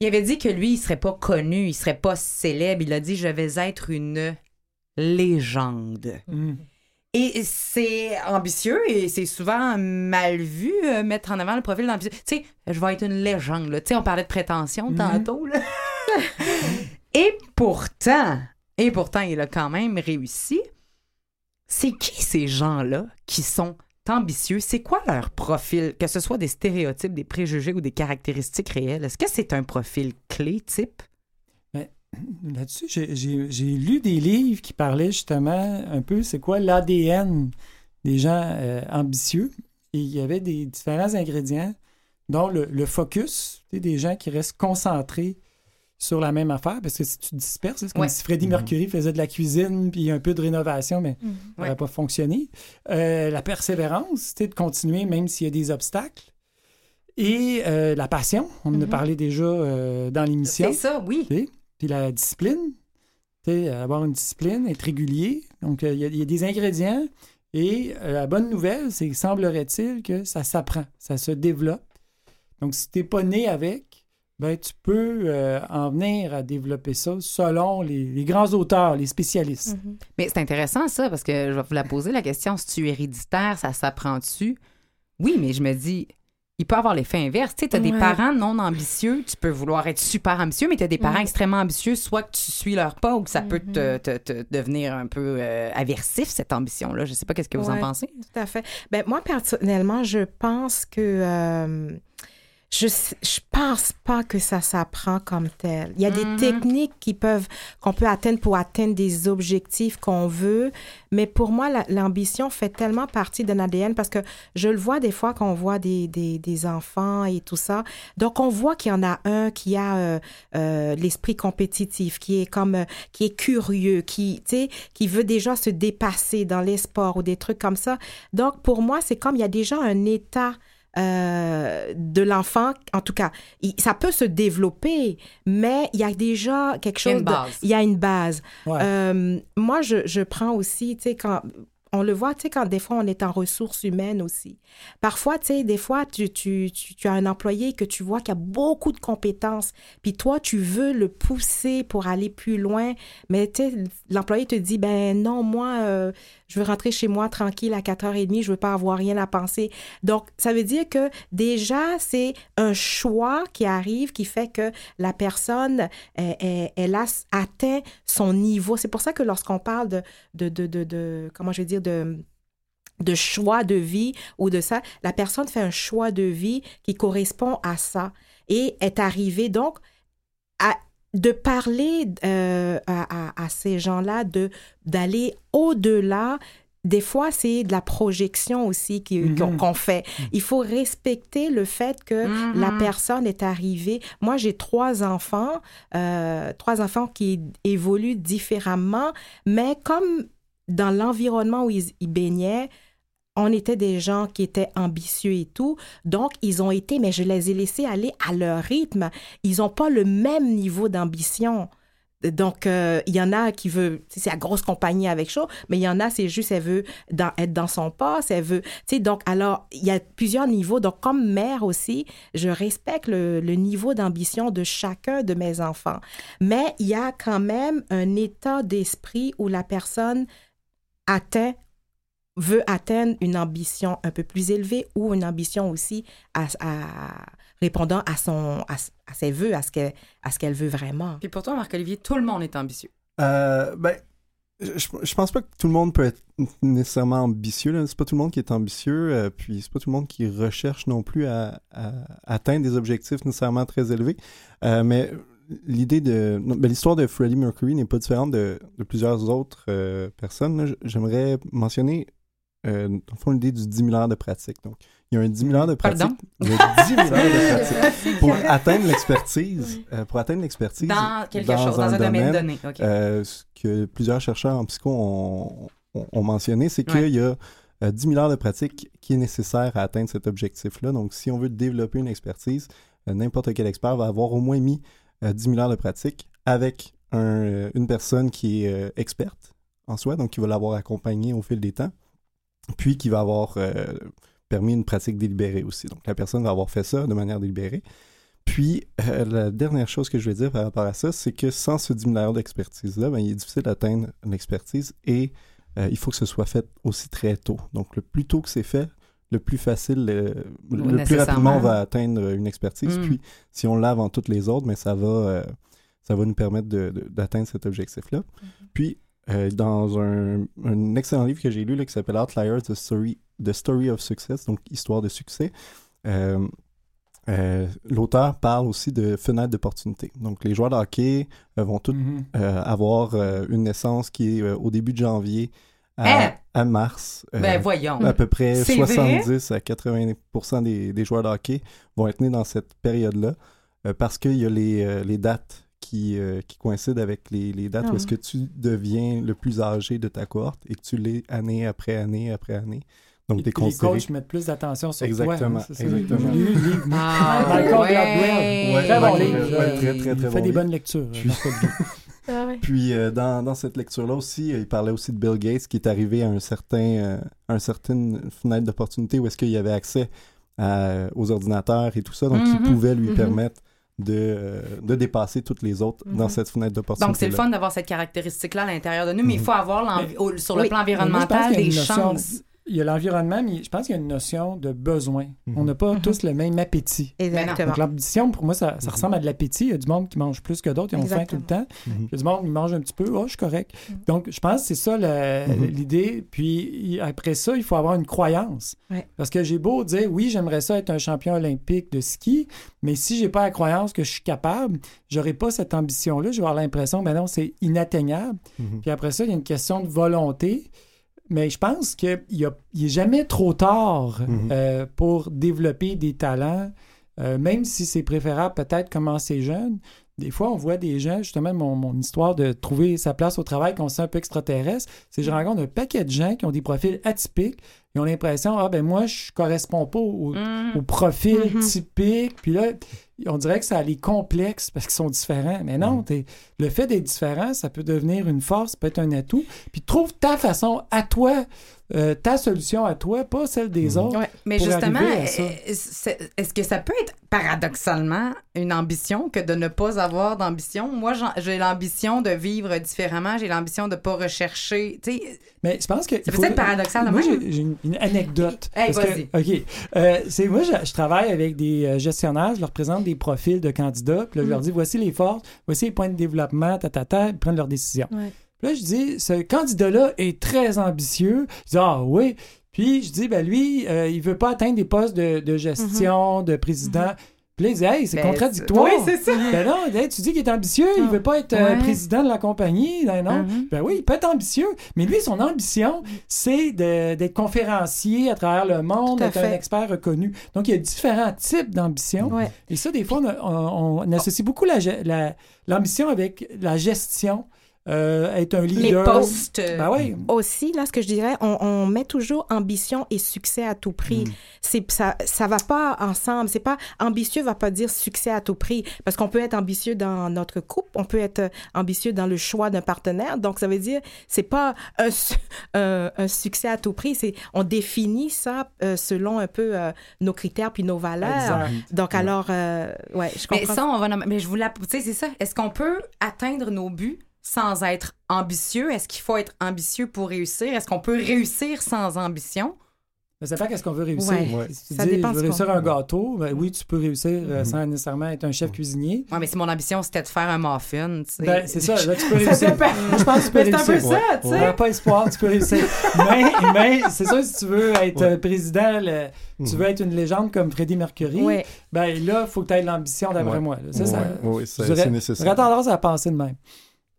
Speaker 1: Il avait dit que lui, il serait pas connu, il serait pas célèbre. Il a dit, je vais être une légende.
Speaker 5: Mm.
Speaker 1: Et c'est ambitieux et c'est souvent mal vu euh, mettre en avant le profil d'ambitieux. Tu sais, je vais être une légende. là. Tu sais, on parlait de prétention tantôt. là. et pourtant, et pourtant, il a quand même réussi. C'est qui ces gens-là qui sont ambitieux? C'est quoi leur profil? Que ce soit des stéréotypes, des préjugés ou des caractéristiques réelles? Est-ce que c'est un profil clé type?
Speaker 5: Là-dessus, j'ai- lu des livres qui parlaient justement un peu, c'est quoi l'ADN des gens euh, ambitieux. Et il y avait des différents ingrédients, dont le, le focus, des gens qui restent concentrés sur la même affaire, parce que si tu te disperses, c'est comme
Speaker 1: Ouais.
Speaker 5: si Freddie
Speaker 3: Mhm.
Speaker 5: Mercury faisait de la cuisine puis un peu de rénovation, mais ça n'aurait
Speaker 1: Ouais.
Speaker 5: pas fonctionné. Euh, la persévérance, tu sais, de continuer même s'il y a des obstacles. Et euh, la passion, on en a
Speaker 1: Mhm.
Speaker 5: parlé déjà euh, dans l'émission.
Speaker 1: C'est ça, oui.
Speaker 5: Puis la discipline, sais, avoir une discipline, être régulier. Donc, euh, il y, a- des ingrédients. Et euh, la bonne nouvelle, c'est semblerait-il que ça s'apprend, ça se développe. Donc, si tu n'es pas né avec, ben, tu peux euh, en venir à développer ça selon les, grands auteurs, les spécialistes.
Speaker 4: Mhm.
Speaker 1: Mais c'est intéressant ça, parce que je vais vous la poser la question, si tu es héréditaire, ça s'apprend-tu? Oui, mais je me dis, il peut avoir l'effet inverse. Tu sais, as des parents non ambitieux, tu peux vouloir être super ambitieux, mais tu as des parents extrêmement ambitieux, soit que tu suis leur pas ou que ça peut
Speaker 4: Mhm.
Speaker 1: te, te- te devenir un peu euh, aversif, cette ambition-là. Je sais pas qu'est-ce que vous en pensez.
Speaker 4: Tout à fait. Ben, moi, personnellement, je pense que. euh, je, je pense pas que ça s'apprend comme tel. Il y a
Speaker 1: Mhm.
Speaker 4: des techniques qui peuvent, qu'on peut atteindre pour atteindre des objectifs qu'on veut. Mais pour moi, la- l'ambition fait tellement partie d'un ADN parce que je le vois des fois quand on voit des, des, des enfants et tout ça. Donc, on voit qu'il y en a un qui a euh, euh, l'esprit compétitif, qui est comme, euh, qui est curieux, qui, tu sais, qui veut déjà se dépasser dans les sports ou des trucs comme ça. Donc, pour moi, c'est comme il y a déjà un état euh, de l'enfant, en tout cas, il- ça peut se développer, mais il y a déjà quelque
Speaker 1: Il y a
Speaker 4: chose
Speaker 1: une
Speaker 4: de-
Speaker 1: base.
Speaker 4: il y a une base.
Speaker 5: Ouais.
Speaker 4: Euh, moi, je, je prends aussi, tu sais, quand on le voit, tu sais, quand des fois on est en ressources humaines aussi. Parfois, tu sais, des fois, tu, tu, tu, tu as un employé que tu vois qui a beaucoup de compétences, puis toi, tu veux le pousser pour aller plus loin, mais tu sais, l'employé te dit, ben non, moi, euh, je veux rentrer chez moi tranquille à 4h30, je veux pas avoir rien à penser. Donc, ça veut dire que déjà, c'est un choix qui arrive qui fait que la personne, elle a atteint son niveau. C'est pour ça que lorsqu'on parle de, de, de, de, de- comment je vais dire, de de choix de vie ou de ça, la personne fait un choix de vie qui correspond à ça et est arrivée donc à de parler euh, à, à- à ces gens-là, de d'aller au-delà. Des fois, c'est de la projection aussi
Speaker 5: Mhm.
Speaker 4: qu'on fait. Il faut respecter le fait que
Speaker 1: Mhm.
Speaker 4: la personne est arrivée. Moi, j'ai trois enfants, euh, trois enfants qui évoluent différemment, mais comme dans l'environnement où ils, baignaient, on était des gens qui étaient ambitieux et tout. Donc, ils ont été, mais je les ai laissés aller à leur rythme. Ils n'ont pas le même niveau d'ambition. Donc, euh, il y en a qui veut, c'est la grosse compagnie avec chaud, mais il y en a, c'est juste, elle veut être dans son poste, elle veut, tu sais, donc, alors, il y a plusieurs niveaux. Donc, comme mère aussi, je respecte le niveau d'ambition de chacun de mes enfants. Mais il y a quand même un état d'esprit où la personne atteint veut atteindre une ambition un peu plus élevée ou une ambition aussi à, à- répondant à son à, à ses vœux, à ce qu'elle à ce qu'elle veut vraiment.
Speaker 1: Puis pour toi, Marc-Olivier, tout le monde est ambitieux.
Speaker 3: Euh, ben, je, je pense pas que tout le monde peut être nécessairement ambitieux. C'est pas tout le monde qui est ambitieux, euh, puis c'est pas tout le monde qui recherche non plus à, à atteindre des objectifs nécessairement très élevés. Euh, mais l'idée de. ben, L'histoire de Freddie Mercury n'est pas différente de, de plusieurs autres euh, personnes. J'aimerais mentionner, euh, dans le fond, l'idée du 10 000 heures de pratique. Donc, il y a un 10 000 heures de pratique.
Speaker 1: Pardon?
Speaker 3: Il y a 10 000 heures de pratique pour atteindre l'expertise. euh, pour atteindre l'expertise.
Speaker 1: Dans quelque chose, dans un domaine donné. OK.
Speaker 3: Euh, ce que plusieurs chercheurs en psycho ont, ont- ont mentionné, c'est qu'il
Speaker 1: Ouais.
Speaker 3: y a euh, 10 000 heures de pratique qui est nécessaire à atteindre cet objectif-là. Donc, si on veut développer une expertise, euh, n'importe quel expert va avoir au moins mis euh, 10 000 heures de pratique avec euh, une personne qui est euh, experte en soi, donc qui va l'avoir accompagné au fil des temps, puis qui va avoir euh, permis une pratique délibérée aussi. Donc, la personne va avoir fait ça de manière délibérée. Puis, euh, la dernière chose que je vais dire par rapport à ça, c'est que sans ce 10 000 heures d'expertise-là, ben, il est difficile d'atteindre l'expertise et euh, il faut que ce soit fait aussi très tôt. Donc, le plus tôt que c'est fait, le plus facile, le plus rapidement on va atteindre une expertise.
Speaker 1: Mm.
Speaker 3: Puis, si on l'a avant toutes les autres, mais ça va, euh, ça va nous permettre d'atteindre cet objectif-là. Puis, euh, dans un, un excellent livre que j'ai lu là, qui s'appelle Outliers, The Story, The Story of Success, donc Histoire de succès, euh, euh, l'auteur parle aussi de fenêtres d'opportunité. Donc, les joueurs de hockey euh, vont tous
Speaker 5: Mhm.
Speaker 3: euh, avoir une naissance qui est au début de janvier à? À mars. euh,
Speaker 1: Ben voyons.
Speaker 3: à peu près
Speaker 1: C'est
Speaker 3: 70 à 80 des, des joueurs de hockey vont être nés dans cette période-là euh, parce qu'il y a les, euh, les dates qui, euh, qui coïncident avec les, les dates
Speaker 4: Ah
Speaker 3: où est-ce que tu deviens le plus âgé de ta cohorte et que tu l'es année après année après année. Donc, tu es
Speaker 5: Puis les coachs mettent plus d'attention sur
Speaker 3: Exactement,
Speaker 5: toi. hein,
Speaker 3: exactement.
Speaker 5: J'ai lu le livre.
Speaker 1: Ah,
Speaker 5: Michael
Speaker 1: ouais.
Speaker 5: Gladwell. Très bon
Speaker 3: Ouais,
Speaker 5: livre.
Speaker 3: ouais, très, très, très
Speaker 5: fait
Speaker 3: bon
Speaker 5: des
Speaker 3: livre.
Speaker 5: bonnes lectures.
Speaker 4: Ah ouais.
Speaker 3: Puis euh, dans, dans cette lecture-là aussi, euh, il parlait aussi de Bill Gates qui est arrivé à un certain, euh, à une certaine fenêtre d'opportunité où est-ce qu'il avait accès à- aux ordinateurs et tout ça, donc il
Speaker 1: Mhm,
Speaker 3: pouvait lui
Speaker 1: mhm.
Speaker 3: permettre de, de dépasser toutes les autres dans
Speaker 4: Mhm.
Speaker 3: cette fenêtre d'opportunité.
Speaker 1: Donc, c'est le fun d'avoir cette caractéristique-là à l'intérieur de nous, mais il faut avoir l'envi-
Speaker 5: Mais-
Speaker 1: au- sur le
Speaker 4: oui.
Speaker 1: plan
Speaker 5: moi,
Speaker 1: environnemental
Speaker 5: y
Speaker 1: des chances.
Speaker 5: Il y a l'environnement, mais je pense qu'il y a une notion de besoin.
Speaker 3: Mhm.
Speaker 5: On n'a pas
Speaker 4: Mhm.
Speaker 5: tous le même appétit.
Speaker 4: Exactement.
Speaker 5: Donc l'ambition, pour moi, ça, ça
Speaker 3: Mhm.
Speaker 5: ressemble à de l'appétit. Il y a du monde qui mange plus que d'autres, ils ont faim tout le temps. Il y a du monde qui mange un petit peu, oh, je suis correct. Donc, je pense que c'est ça le- l'idée. Puis après ça, il faut avoir une croyance.
Speaker 4: Ouais.
Speaker 5: Parce que j'ai beau dire, oui, j'aimerais ça être un champion olympique de ski, mais si j'ai pas la croyance que je suis capable, j'aurai pas cette ambition-là. Je vais avoir l'impression, ben non, c'est inatteignable. Puis après ça, il y a une question de volonté. Mais je pense qu'il n'est jamais trop tard
Speaker 3: Mhm.
Speaker 5: euh, pour développer des talents, euh, même si c'est préférable peut-être commencer jeune. Des fois, on voit des gens, justement, mon, mon histoire de trouver sa place au travail, qu'on se sent un peu extraterrestre, c'est que je rencontre un paquet de gens qui ont des profils atypiques. Ils ont l'impression, ah ben moi, je corresponds pas au,
Speaker 1: Mhm.
Speaker 5: au profil
Speaker 4: Mhm.
Speaker 5: typique. Puis là, on dirait que ça les complexe parce qu'ils sont différents. Mais non, t'es- le fait d'être différent, ça peut devenir une force, ça peut être un atout. Puis trouve ta façon à toi, euh, ta solution à toi, pas celle des
Speaker 3: Mhm.
Speaker 5: autres.
Speaker 4: Ouais.
Speaker 1: Mais
Speaker 5: pour
Speaker 1: justement,
Speaker 5: à ça.
Speaker 1: euh, c'est- est-ce que ça peut être paradoxalement une ambition que de ne pas avoir d'ambition? Moi, j'ai l'ambition de vivre différemment, j'ai l'ambition de ne pas rechercher. Tu sais,
Speaker 5: Mais je pense que. il
Speaker 1: peut
Speaker 5: faut-
Speaker 1: être paradoxal de
Speaker 5: Moi, j'ai j'ai une, une anecdote.
Speaker 1: Hey,
Speaker 5: Parce que-
Speaker 1: vas-y.
Speaker 5: OK. Euh, c'est, moi, je, je travaille avec des euh, gestionnaires, je leur présente des profils de candidats, puis là, je
Speaker 1: Mm.
Speaker 5: leur dis voici les forces, voici les points de développement, ta, ta, ta, ils prennent leurs décisions.
Speaker 4: Ouais.
Speaker 5: Puis là, je dis ce candidat-là est très ambitieux. Je dis ah oui. Puis je dis ben lui, euh, il veut pas atteindre des postes de, de gestion, de président. Puis là, il dit hey, c'est.
Speaker 1: Ben,
Speaker 5: contradictoire.
Speaker 1: Oui, c'est ça.
Speaker 5: Ben non, hey, tu dis qu'il est ambitieux, il
Speaker 4: Ah.
Speaker 5: veut pas être euh,
Speaker 1: Ouais.
Speaker 5: président de la compagnie, ben non.
Speaker 1: Mhm.
Speaker 5: Ben oui, il peut être ambitieux, mais lui, son ambition, c'est d'être conférencier à travers le monde, d'être un expert reconnu. Donc, il y a différents types d'ambition.
Speaker 4: Ouais.
Speaker 5: Et ça, des fois, on, on- on associe beaucoup la ge- la- l'ambition avec la gestion, euh, être un
Speaker 1: Les
Speaker 5: leader.
Speaker 1: postes.
Speaker 5: Ben oui.
Speaker 4: Aussi, là, ce que je dirais, on, on met toujours ambition et succès à tout prix. C'est ça, ça va pas ensemble. C'est pas ambitieux va pas dire succès à tout prix parce qu'on peut être ambitieux dans notre couple, on peut être ambitieux dans le choix d'un partenaire. Donc ça veut dire c'est pas un, su- un- un succès à tout prix. C'est on définit ça euh, selon un peu euh, nos critères puis nos valeurs.
Speaker 5: Exact.
Speaker 4: Donc alors, euh, ouais, je
Speaker 1: Mais
Speaker 4: comprends.
Speaker 1: ça, on va. Mais je vous la. Tu sais, c'est ça. Est-ce qu'on peut atteindre nos buts sans être ambitieux? Est-ce qu'il faut être ambitieux pour réussir? Est-ce qu'on peut réussir sans ambition?
Speaker 5: Mais ça fait qu'est-ce qu'on veut réussir?
Speaker 4: Ouais.
Speaker 3: Ouais.
Speaker 5: Si tu
Speaker 4: Ça
Speaker 5: dis,
Speaker 4: dépend
Speaker 5: je veux réussir un gâteau, ben oui, tu peux réussir euh,
Speaker 3: Mhm.
Speaker 5: sans nécessairement être un chef cuisinier.
Speaker 1: Ouais, mais si mon ambition, c'était de faire un muffin, tu sais.
Speaker 5: Ben, c'est ça, là, tu peux
Speaker 1: Ça
Speaker 5: réussir. Moi, je pense que tu peux
Speaker 1: Mais c'est un
Speaker 5: réussir.
Speaker 1: peu ça, tu sais.
Speaker 5: Ouais, pas espoir, tu peux réussir. mais mais c'est sûr, si tu veux être
Speaker 3: Ouais.
Speaker 5: euh, président, le- tu
Speaker 3: Mhm.
Speaker 5: veux être une légende comme Freddie Mercury,
Speaker 4: Ouais.
Speaker 5: ben là, il faut que tu aies l'ambition, d'après
Speaker 3: Ouais.
Speaker 5: moi. Ça, ça, dirais-
Speaker 3: c'est nécessaire.
Speaker 5: J'aurais tendance à penser de même.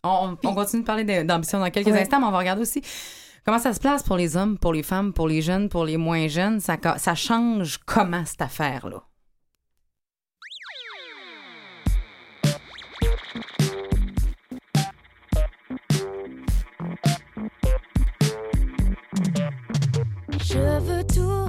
Speaker 1: On, on continue de parler d'ambition dans quelques
Speaker 4: Ouais.
Speaker 1: instants, mais on va regarder aussi comment ça se place pour les hommes, pour les femmes, pour les jeunes, pour les moins jeunes. Ça, ça change comment cette affaire-là?
Speaker 9: Je veux tout,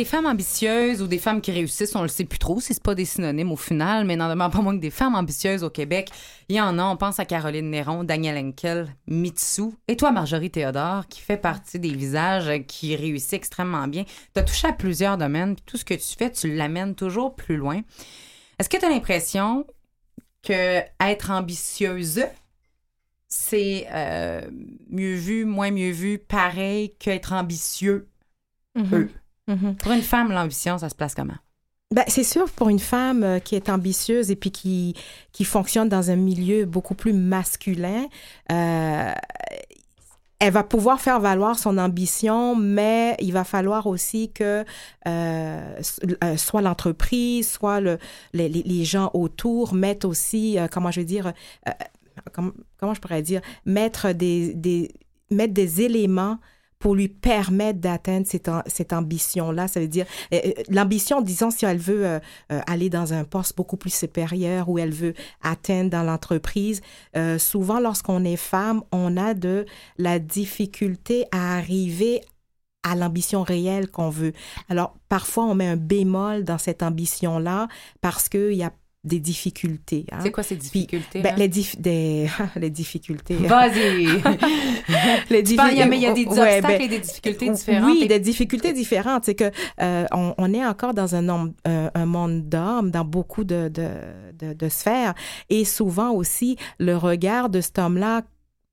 Speaker 1: Des femmes ambitieuses ou des femmes qui réussissent, on le sait plus trop si c'est pas des synonymes au final, mais n'en demeure pas moins que des femmes ambitieuses au Québec. Il y en a, on pense à Caroline Néron, Daniel Henkel, Mitsu, et toi, Marjorie Théodore, qui fait partie des visages qui réussissent extrêmement bien. Tu as touché à plusieurs domaines, puis tout ce que tu fais, tu l'amènes toujours plus loin. Est-ce que tu as l'impression que être ambitieuse, c'est euh, mieux vu, moins mieux vu, pareil qu'être ambitieux? Eux.
Speaker 4: Mhm.
Speaker 1: Pour une femme, l'ambition, ça se place comment?
Speaker 4: Ben, c'est sûr, pour une femme euh, qui est ambitieuse et puis qui, qui fonctionne dans un milieu beaucoup plus masculin, euh, elle va pouvoir faire valoir son ambition, mais il va falloir aussi que euh, soit l'entreprise, soit le, les, les- gens autour mettent aussi, comment je vais dire, comment, comment je pourrais dire, mettre des, des, mettre des éléments pour lui permettre d'atteindre cette, am- cette ambition-là. Ça veut dire, euh, euh, l'ambition, disons, si elle veut euh, aller dans un poste beaucoup plus supérieur ou elle veut atteindre dans l'entreprise, souvent lorsqu'on est femme, on a de la difficulté à arriver à l'ambition réelle qu'on veut. Alors, parfois, on met un bémol dans cette ambition-là parce qu'il y a des difficultés. hein.
Speaker 1: C'est quoi ces difficultés?
Speaker 4: Ben,
Speaker 1: hein?
Speaker 4: les, dif- des, les difficultés.
Speaker 1: Vas-y!
Speaker 4: les
Speaker 1: Tu parles, il y a- mais il y a des
Speaker 4: Ouais,
Speaker 1: obstacles
Speaker 4: ben,
Speaker 1: et des difficultés différentes.
Speaker 4: Oui,
Speaker 1: Et-
Speaker 4: des difficultés différentes. C'est que euh, on, on est encore dans un, nom- euh, un monde d'hommes, dans beaucoup de, de, de, de sphères. Et souvent aussi, le regard de cet homme-là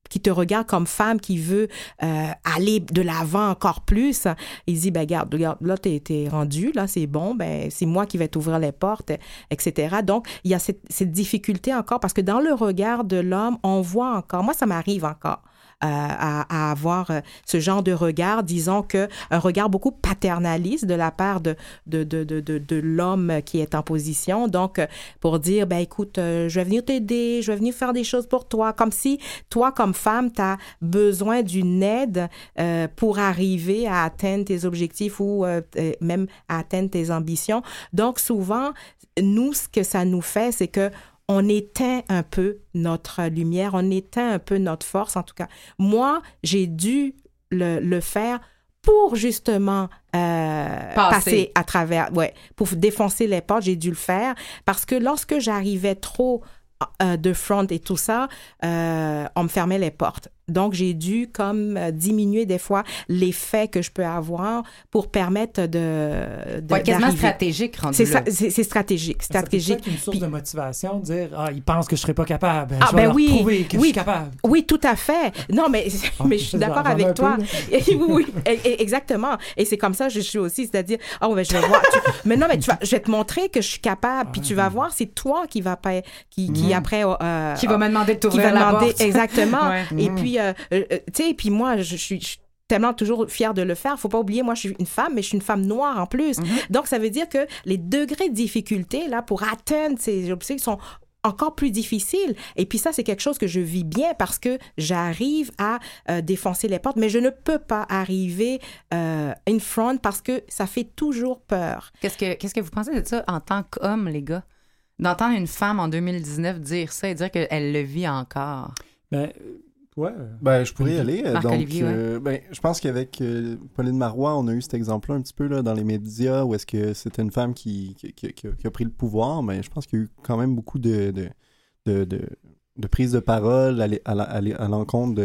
Speaker 4: qui te regarde comme femme qui veut euh, aller de l'avant encore plus, il dit, ben regarde, regarde là, t'es es rendu, là, c'est bon, ben c'est moi qui vais t'ouvrir les portes, etc. Donc, il y a cette difficulté encore parce que dans le regard de l'homme, on voit encore, moi, ça m'arrive encore. Euh, à, à avoir euh, ce genre de regard, disons que un regard beaucoup paternaliste de la part de, de, de, de, de, l'homme qui est en position. Donc, euh, pour dire, ben écoute, je vais venir t'aider, je vais venir faire des choses pour toi, comme si toi, comme femme, tu as besoin d'une aide euh, pour arriver à atteindre tes objectifs ou euh, même à atteindre tes ambitions. Donc, souvent, nous, ce que ça nous fait, c'est que on éteint un peu notre lumière, on éteint un peu notre force. En tout cas, moi, j'ai dû le, le faire pour justement euh,
Speaker 1: Passer.
Speaker 4: passer. à travers, ouais, pour défoncer les portes, j'ai dû le faire parce que lorsque j'arrivais trop euh, de front et tout ça, euh, on me fermait les portes. Donc, j'ai dû comme euh, diminuer des fois l'effet que je peux avoir pour permettre de, de
Speaker 1: Ouais, quasiment stratégique rendu
Speaker 4: C'est
Speaker 1: là.
Speaker 4: ça, c'est c'est stratégique, stratégique.
Speaker 5: être une source
Speaker 4: Puis-
Speaker 5: de motivation, de dire Ah, ils pensent que je serais pas capable.
Speaker 4: Ah,
Speaker 5: je vais
Speaker 4: ben
Speaker 5: leur
Speaker 4: oui,
Speaker 5: prouver que je
Speaker 4: oui.
Speaker 5: suis capable.
Speaker 4: Oui, tout à fait. Non, mais, mais je suis d'accord avec toi.
Speaker 5: peu,
Speaker 4: oui, oui, e- e- exactement. Et c'est comme ça que je suis aussi, c'est-à-dire, ah, ben, je vais voir. tu- mais non, mais tu vas, je vais te montrer que je suis capable, puis tu vas voir, c'est toi qui va pas, qui, qui après, euh,
Speaker 1: Qui va me demander de
Speaker 4: qui
Speaker 1: t'ouvrir
Speaker 4: va
Speaker 1: la
Speaker 4: demander
Speaker 1: porte.
Speaker 4: exactement.
Speaker 1: Ouais.
Speaker 4: Et puis, euh, euh, euh, tu sais, puis moi, je, suis tellement toujours fière de le faire. Faut pas oublier, moi, je suis une femme, mais je suis une femme noire en plus. Donc, ça veut dire que les degrés de difficulté, là, pour atteindre ces objectifs sont encore plus difficile. Et puis ça, c'est quelque chose que je vis bien parce que j'arrive à euh, défoncer les portes, mais je ne peux pas arriver euh, in front parce que ça fait toujours peur.
Speaker 1: Qu'est-ce que, qu'est-ce que vous pensez de ça en tant qu'homme, les gars? D'entendre une femme en 2019 dire ça et dire qu'elle le vit encore.
Speaker 5: Ben, ouais.
Speaker 3: Ben, je pourrais y aller. euh, Donc,
Speaker 1: ouais.
Speaker 3: euh, ben, je pense qu'avec euh, Pauline Marois, on a eu cet exemple-là un petit peu là, dans les médias où est-ce que c'était une femme qui, qui, qui- qui a, pris le pouvoir. Mais je pense qu'il y a eu quand même beaucoup de, de, de, de, de prise de parole à l'encontre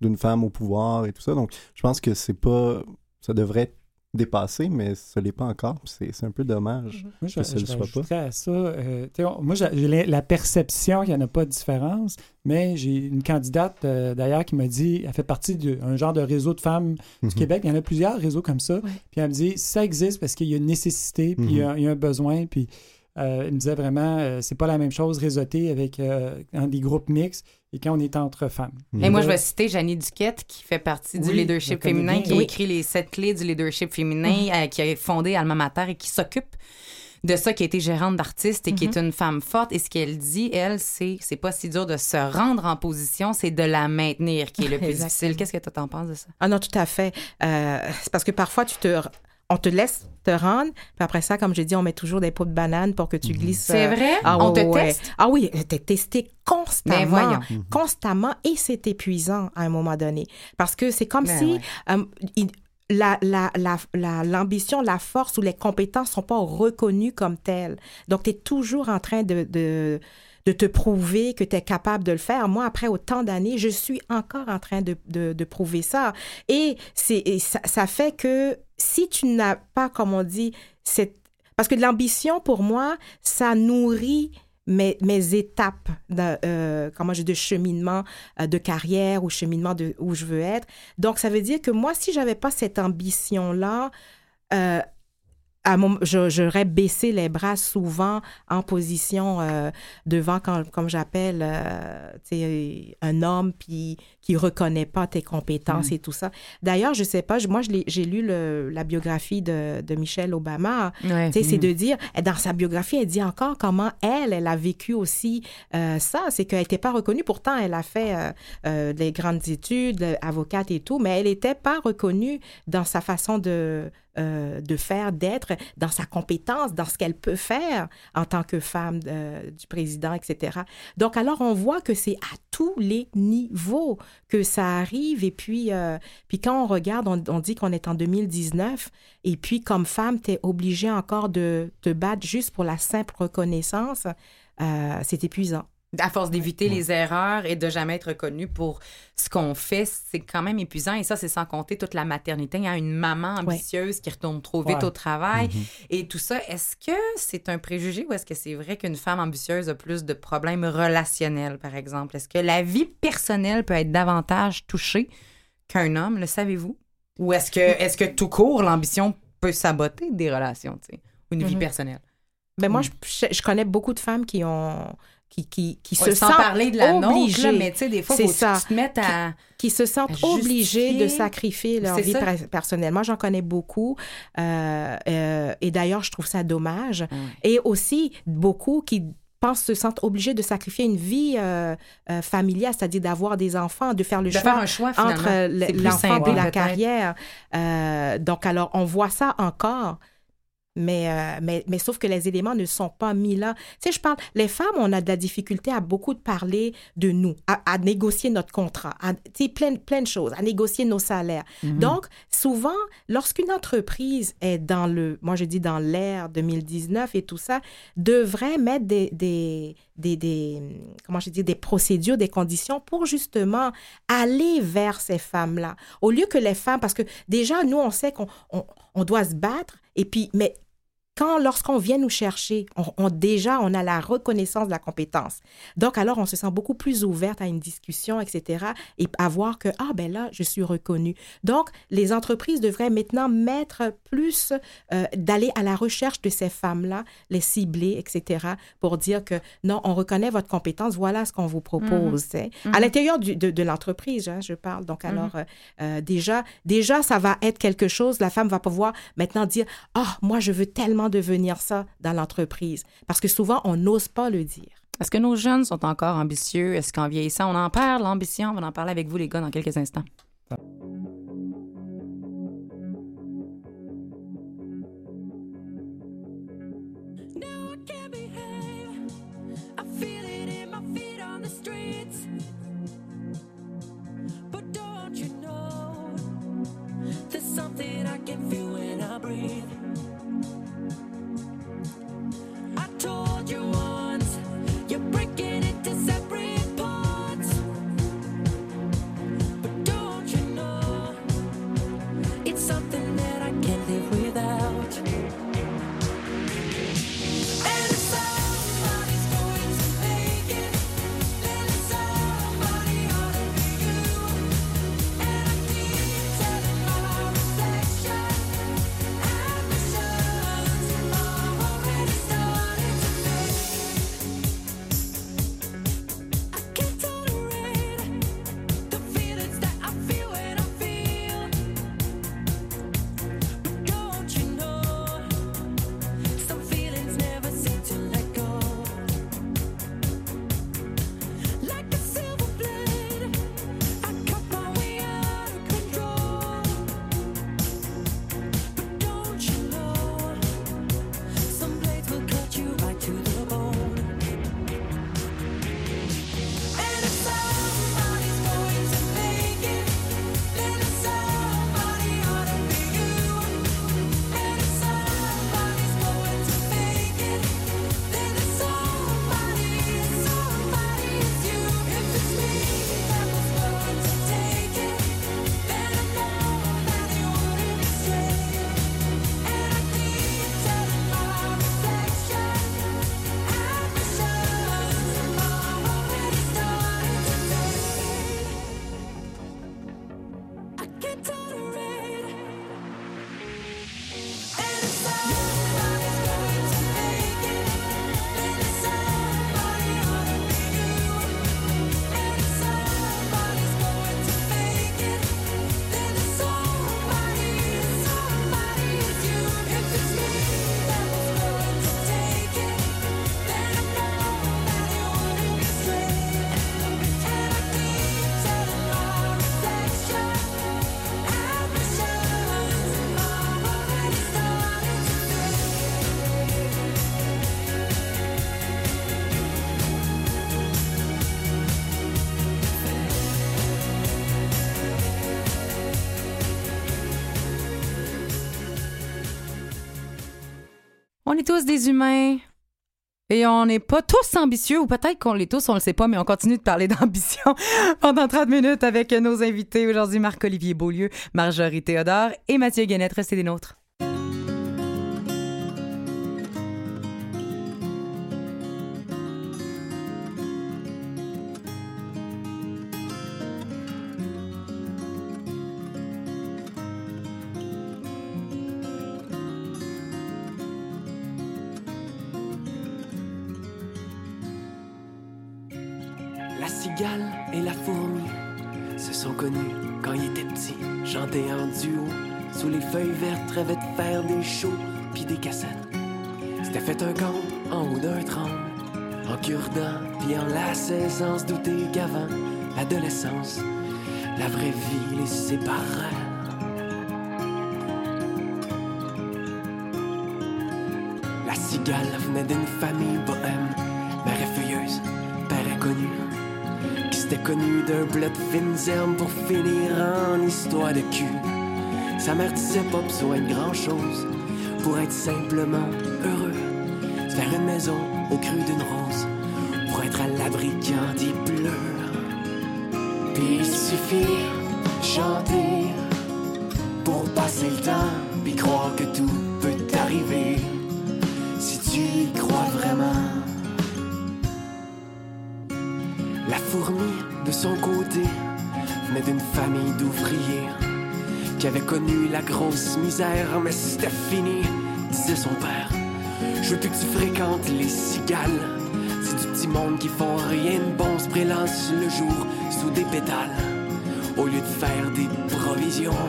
Speaker 3: d'une femme au pouvoir et tout ça. Donc, je pense que c'est pas. Ça devrait être dépassé, mais ça l'est pas encore. C'est c'est un peu dommage.
Speaker 5: Moi, je,
Speaker 3: que ça le
Speaker 5: je
Speaker 3: soit pas.
Speaker 5: à ça. euh, on- moi, j'ai la- perception qu'il n'y en a pas de différence, mais j'ai une candidate, euh, d'ailleurs, qui m'a dit, elle fait partie d'un genre de réseau de femmes
Speaker 3: Mhm.
Speaker 5: du Québec. Il y en a plusieurs réseaux comme ça. Puis elle me dit, ça existe parce qu'il y a une nécessité, puis il, y a, il y a un besoin. Puis euh, elle me disait vraiment, euh, c'est pas la même chose réseauter avec euh, dans des groupes mixtes et quand on est entre femmes.
Speaker 1: Et moi, je vais citer Janie Duquette, qui fait partie du
Speaker 5: Oui,
Speaker 1: leadership féminin, qui a
Speaker 5: Oui.
Speaker 1: écrit les sept clés du leadership féminin, euh, qui a fondé Alma Mater et qui s'occupe de ça, qui a été gérante d'artiste et qui est une femme forte. Et ce qu'elle dit, elle, c'est c'est pas si dur de se rendre en position, c'est de la maintenir qui est le plus difficile. Qu'est-ce que tu t'en penses de ça?
Speaker 4: Ah non, tout à fait. Euh, c'est parce que parfois, tu te, on te laisse te rendre, puis après ça, comme j'ai dit, on met toujours des pots de banane pour que tu glisses.
Speaker 1: C'est
Speaker 4: euh,
Speaker 1: vrai?
Speaker 4: Ah,
Speaker 1: On
Speaker 4: ouais,
Speaker 1: te
Speaker 4: ouais,
Speaker 1: teste?
Speaker 4: Ah oui, t'es testé constamment.
Speaker 1: Mais voyons.
Speaker 4: Constamment, et c'est épuisant à un moment donné. Parce que c'est comme
Speaker 1: Ben
Speaker 4: si
Speaker 1: ouais.
Speaker 4: euh, il- la, la, la, la- l'ambition, la force ou les compétences sont pas reconnues comme telles. Donc, tu es toujours en train de, de, de te prouver que tu es capable de le faire. Moi, après autant d'années, je suis encore en train de, de, de prouver ça. Et, et ça, fait que si tu n'as pas, comme on dit, cette... Parce que l'ambition, pour moi, ça nourrit mes, mes étapes de, euh, comment je de cheminement euh, de carrière ou cheminement de où je veux être. Donc, ça veut dire que moi, si j'avais pas cette ambition-là, euh, à mon, je- j'aurais baissé les bras souvent en position euh, devant, quand, comme j'appelle, euh, un homme puis qui reconnaît pas tes compétences et tout ça. D'ailleurs, je sais pas, moi, j'ai lu le- la biographie de, de Michelle Obama.
Speaker 1: Ouais.
Speaker 4: Tu sais, c'est de dire, dans sa biographie, elle dit encore comment elle, elle a vécu aussi euh, ça. C'est qu'elle n'était pas reconnue. Pourtant, elle a fait euh, euh, des grandes études, euh, avocate et tout, mais elle n'était pas reconnue dans sa façon de, euh, de faire, d'être, dans sa compétence, dans ce qu'elle peut faire en tant que femme euh, du président, etc. Donc, alors, on voit que c'est à tous les niveaux que ça arrive. Et puis, euh, puis quand on regarde, on, dit qu'on est en 2019. Et puis, comme femme, tu es obligée encore de te battre juste pour la simple reconnaissance. Euh, c'est épuisant.
Speaker 1: À force d'éviter les erreurs et de jamais être reconnu pour ce qu'on fait, c'est quand même épuisant. Et ça, c'est sans compter toute la maternité. Il y a une maman ambitieuse qui retourne trop vite
Speaker 5: Ouais.
Speaker 1: au travail et tout ça. Est-ce que c'est un préjugé ou est-ce que c'est vrai qu'une femme ambitieuse a plus de problèmes relationnels, par exemple? Est-ce que la vie personnelle peut être davantage touchée qu'un homme? Le savez-vous? Ou est-ce que, est-ce que tout court, l'ambition peut saboter des relations, tu sais, ou une vie
Speaker 4: Mhm.
Speaker 1: personnelle?
Speaker 4: Ben moi, je, je- je connais beaucoup de femmes qui ont qui, qui, qui
Speaker 1: Ouais,
Speaker 4: se sentent
Speaker 1: parler de la nôtre,
Speaker 4: obligées,
Speaker 1: là, mais tu sais, des fois, faut
Speaker 4: ça.
Speaker 1: tu te mettes à...
Speaker 4: qui se sentent
Speaker 1: à
Speaker 4: obligées de sacrifier leur vie personnelle. Moi, j'en connais beaucoup. euh, euh, et d'ailleurs, je trouve ça dommage. Et aussi, beaucoup qui pensent se sentent obligés de sacrifier une vie euh, familiale, c'est-à-dire d'avoir des enfants, de faire le
Speaker 1: De
Speaker 4: choix
Speaker 1: faire un choix,
Speaker 4: entre l'enfant et la carrière. Donc, alors, on voit ça encore. Mais, euh, mais, mais sauf que les éléments ne sont pas mis là. Tu sais, je parle, les femmes, on a de la difficulté à beaucoup de parler de nous, à, à négocier notre contrat, à, tu sais, plein, plein de choses, à négocier nos salaires. Donc, souvent, lorsqu'une entreprise est dans le, moi je dis dans l'ère 2019 et tout ça, devrait mettre des, des, des, des comment je dis, des procédures, des conditions pour justement aller vers ces femmes-là. Au lieu que les femmes, parce que déjà, nous, on sait qu'on on, on doit se battre, et puis, mais quand, lorsqu'on vient nous chercher, on, on- déjà, on a la reconnaissance de la compétence. Donc, alors, on se sent beaucoup plus ouverte à une discussion, etc. Et à voir que, ah, ben là, je suis reconnue. Donc, les entreprises devraient maintenant mettre plus, euh, d'aller à la recherche de ces femmes-là, les cibler, etc., pour dire que, non, on reconnaît votre compétence, voilà ce qu'on vous propose. tu sais. À l'intérieur de, de l'entreprise, hein, je parle. Donc, alors, euh, euh, déjà, déjà, ça va être quelque chose, la femme va pouvoir maintenant dire, ah, moi, je veux tellement devenir ça dans l'entreprise? Parce que souvent, on n'ose pas le dire.
Speaker 7: Est-ce que nos jeunes sont encore ambitieux? Est-ce qu'en vieillissant, on en perd l'ambition? On va en parler avec vous, les gars, dans quelques instants.
Speaker 1: On
Speaker 7: est tous des humains. Et on n'est pas tous ambitieux, ou peut-être qu'on l'est tous, on le sait pas, mais on continue de parler d'ambition pendant 30 minutes avec nos invités aujourd'hui, Marc-Olivier Beaulieu, Marjorie Théodore et Mathieu Guénette. Restez des nôtres.
Speaker 10: Shows puis des cassettes. C'était fait un camp en haut d'un trône, en cure-dent puis en la saison, se douter qu'avant l'adolescence, la vraie vie les séparait. La cigale venait d'une famille bohème, mère effeuilleuse, père inconnu qui s'était connu d'un bled de fines herbes pour finir en histoire de cul. Sa mère disait pas besoin de grand chose pour être simplement heureux. Faire une maison au cru d'une rose pour être à l'abri quand il pleure. Puis il suffit chanter pour passer le temps, puis croire que tout peut t'arriver si tu y crois vraiment. La fourmi, de son côté, venait d'une famille d'ouvriers qui avait connu la grosse misère, mais c'était fini, disait son père. Je veux plus que tu fréquentes les cigales. C'est du petit monde qui font rien de bon, se prélancent le jour sous des pétales, au lieu de faire des provisions.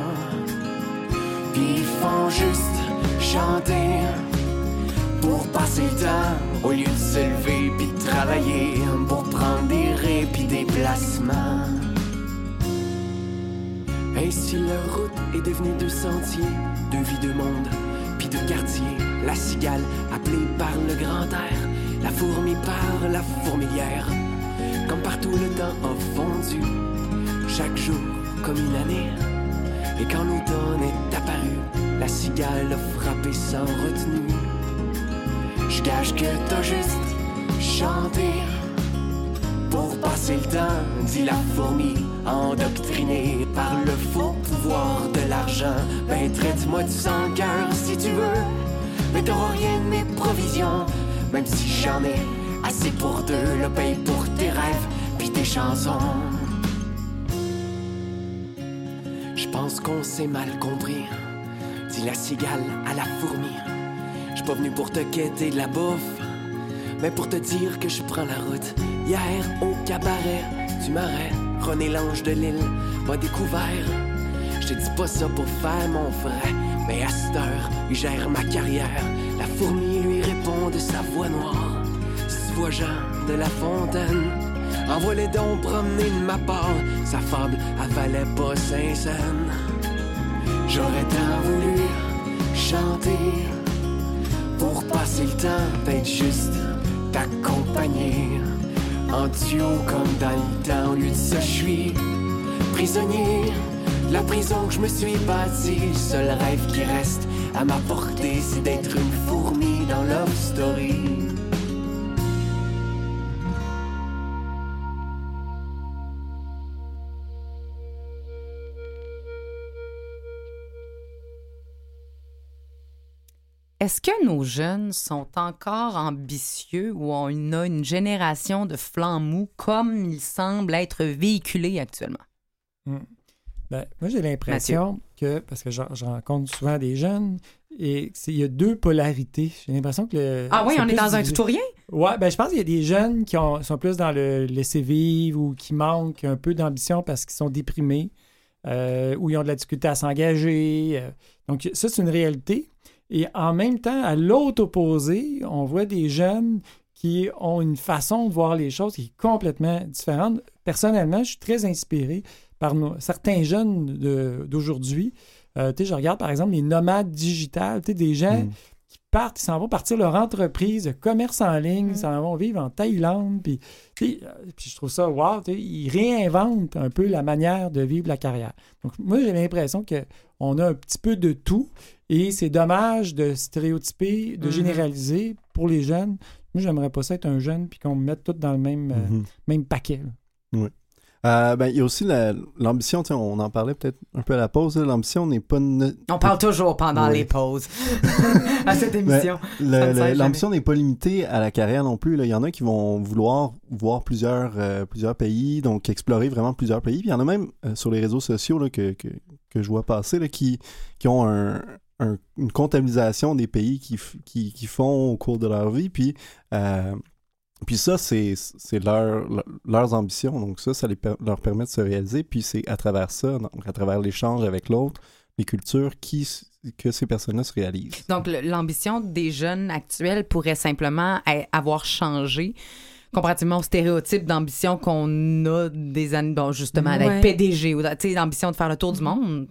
Speaker 10: Puis ils font juste chanter pour passer le temps, au lieu de se lever puis de travailler. travailler pour prendre des répits, des placements. Ainsi leur route est devenue deux sentiers, deux vies de monde, puis de quartier. La cigale appelée par le grand air, la fourmi par la fourmilière. Comme partout le temps a fondu, chaque jour comme une année. Et quand l'automne est apparu, la cigale a frappé sans retenue. Je gage que t'as juste chanté pour passer le temps, dit la fourmi, endoctrinée par le faux pouvoir de l'argent. Ben traite-moi du sang cœur si tu veux, mais t'auras rien de mes provisions, même si j'en ai assez pour deux, le paye pour tes rêves puis tes chansons. Je pense qu'on s'est mal compris, dit la cigale à la fourmi. Je pas venu pour te quêter de la bouffe, mais pour te dire que je prends la route. Hier, au cabaret du marais, René l'ange de l'île m'a découvert. Je te dis pas ça pour faire mon frère, mais à cette heure, il gère ma carrière. La fourmi lui répond de sa voix noire. Si tu vois Jean de la Fontaine, envoie les dons promener de ma part. Sa fable avalait pas Saint-Saëns. J'aurais tant voulu chanter pour passer le temps, peut-être juste t'accompagner. En duo comme dans le temps, au lieu je suis prisonnier. La prison que je me suis bâtie, le seul rêve qui reste à ma portée, c'est d'être une fourmi dans Love Story.
Speaker 1: Est-ce que nos jeunes sont encore ambitieux ou on a une génération de flancs mous comme il semble être véhiculé actuellement?
Speaker 5: Ben, moi, j'ai l'impression que, parce que je, je rencontre souvent des jeunes, et il y a deux polarités. J'ai l'impression que le.
Speaker 1: Ah oui, on est dans un tout ou rien?
Speaker 5: Ouais, ben je pense qu'il y a des jeunes qui ont- sont plus dans le laisser vivre ou qui manquent un peu d'ambition parce qu'ils sont déprimés euh, ou ils ont de la difficulté à s'engager. euh. donc ça, c'est une réalité. Et en même temps, à l'autre opposé, on voit des jeunes qui ont une façon de voir les choses qui est complètement différente. Personnellement, je suis très inspiré par nos- certains jeunes d'aujourd'hui. Euh, tu sais, je regarde par exemple les nomades digitales, tu sais, des gens
Speaker 3: Mm.
Speaker 5: qui partent, ils s'en vont partir leur entreprise de commerce en ligne, ils s'en vont vivre en Thaïlande, puis, euh, puis je trouve ça wow, tu sais, ils réinventent un peu la manière de vivre la carrière. Donc moi j'ai l'impression que on a un petit peu de tout et c'est dommage de stéréotyper, de
Speaker 1: Mhm.
Speaker 5: généraliser pour les jeunes. Moi j'aimerais pas ça être un jeune puis qu'on me mette tout dans le même, euh,
Speaker 3: Mhm.
Speaker 5: même paquet. là.
Speaker 3: Euh, ben, il y a aussi la- l'ambition, tu sais, on en parlait peut-être un peu à la pause, l'ambition n'est pas... ne-
Speaker 1: On parle toujours pendant
Speaker 3: Oui.
Speaker 1: les pauses à cette émission.
Speaker 3: Le-
Speaker 1: s'arrête
Speaker 3: L'ambition n'est pas limitée à la carrière non plus. là. Il y en a qui vont vouloir voir plusieurs, euh, plusieurs pays, donc explorer vraiment plusieurs pays. Puis il y en a même euh, sur les réseaux sociaux là, que, que, que je vois passer là, qui, qui ont un, un- une comptabilisation des pays qui, qui, qui font au cours de leur vie. Puis, euh, puis ça, c'est c'est leur, leur- leurs ambitions. Donc ça, ça les per- leur permet de se réaliser. Puis c'est à travers ça, donc à travers l'échange avec l'autre, les cultures, qui, que ces personnes-là se réalisent.
Speaker 1: Donc, l'ambition des jeunes actuels pourrait simplement avoir changé comparativement aux stéréotypes d'ambition qu'on a des années, bon, justement,
Speaker 4: Ouais.
Speaker 1: d'être PDG ou, tu sais, l'ambition de faire le tour du monde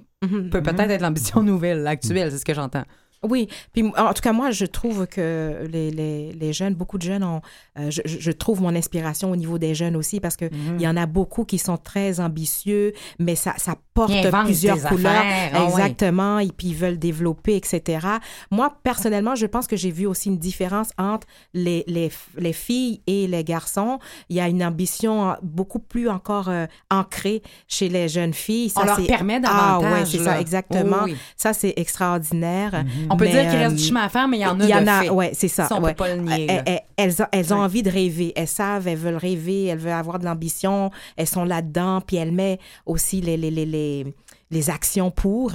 Speaker 1: Peut peut-être être l'ambition nouvelle, actuelle, c'est ce que j'entends.
Speaker 4: Oui, puis en tout cas, moi, je trouve que les, les, les jeunes, beaucoup de jeunes ont. euh, je, je trouve mon inspiration au niveau des jeunes aussi parce que
Speaker 1: Mhm.
Speaker 4: il y en a beaucoup qui sont très ambitieux, mais ça, ça porte plusieurs couleurs.
Speaker 1: affaires, ah oui.
Speaker 4: Exactement, et puis ils veulent développer, etc. Moi, personnellement, je pense que j'ai vu aussi une différence entre les, les, les filles et les garçons. Il y a une ambition beaucoup plus encore euh, ancrée chez les jeunes filles.
Speaker 1: On
Speaker 4: Ça,
Speaker 1: leur
Speaker 4: c'est-
Speaker 1: permet
Speaker 4: Ah
Speaker 1: davantage.
Speaker 4: ouais, c'est ça, exactement.
Speaker 1: Oui, oui.
Speaker 4: Ça, c'est extraordinaire.
Speaker 1: On peut
Speaker 4: Mais,
Speaker 1: dire qu'il reste
Speaker 4: euh,
Speaker 1: du chemin à faire, mais il y en a
Speaker 4: il y en a, ouais, c'est ça.
Speaker 1: Ça, on
Speaker 4: ouais.
Speaker 1: peut pas le nier.
Speaker 4: Elles,
Speaker 1: là.
Speaker 4: elles- elles ont, elles ont
Speaker 1: Ouais.
Speaker 4: envie de rêver. Elles savent, elles veulent rêver, elles veulent avoir de l'ambition. Elles sont là-dedans. Puis elles mettent aussi les, les, les, les, les actions pour.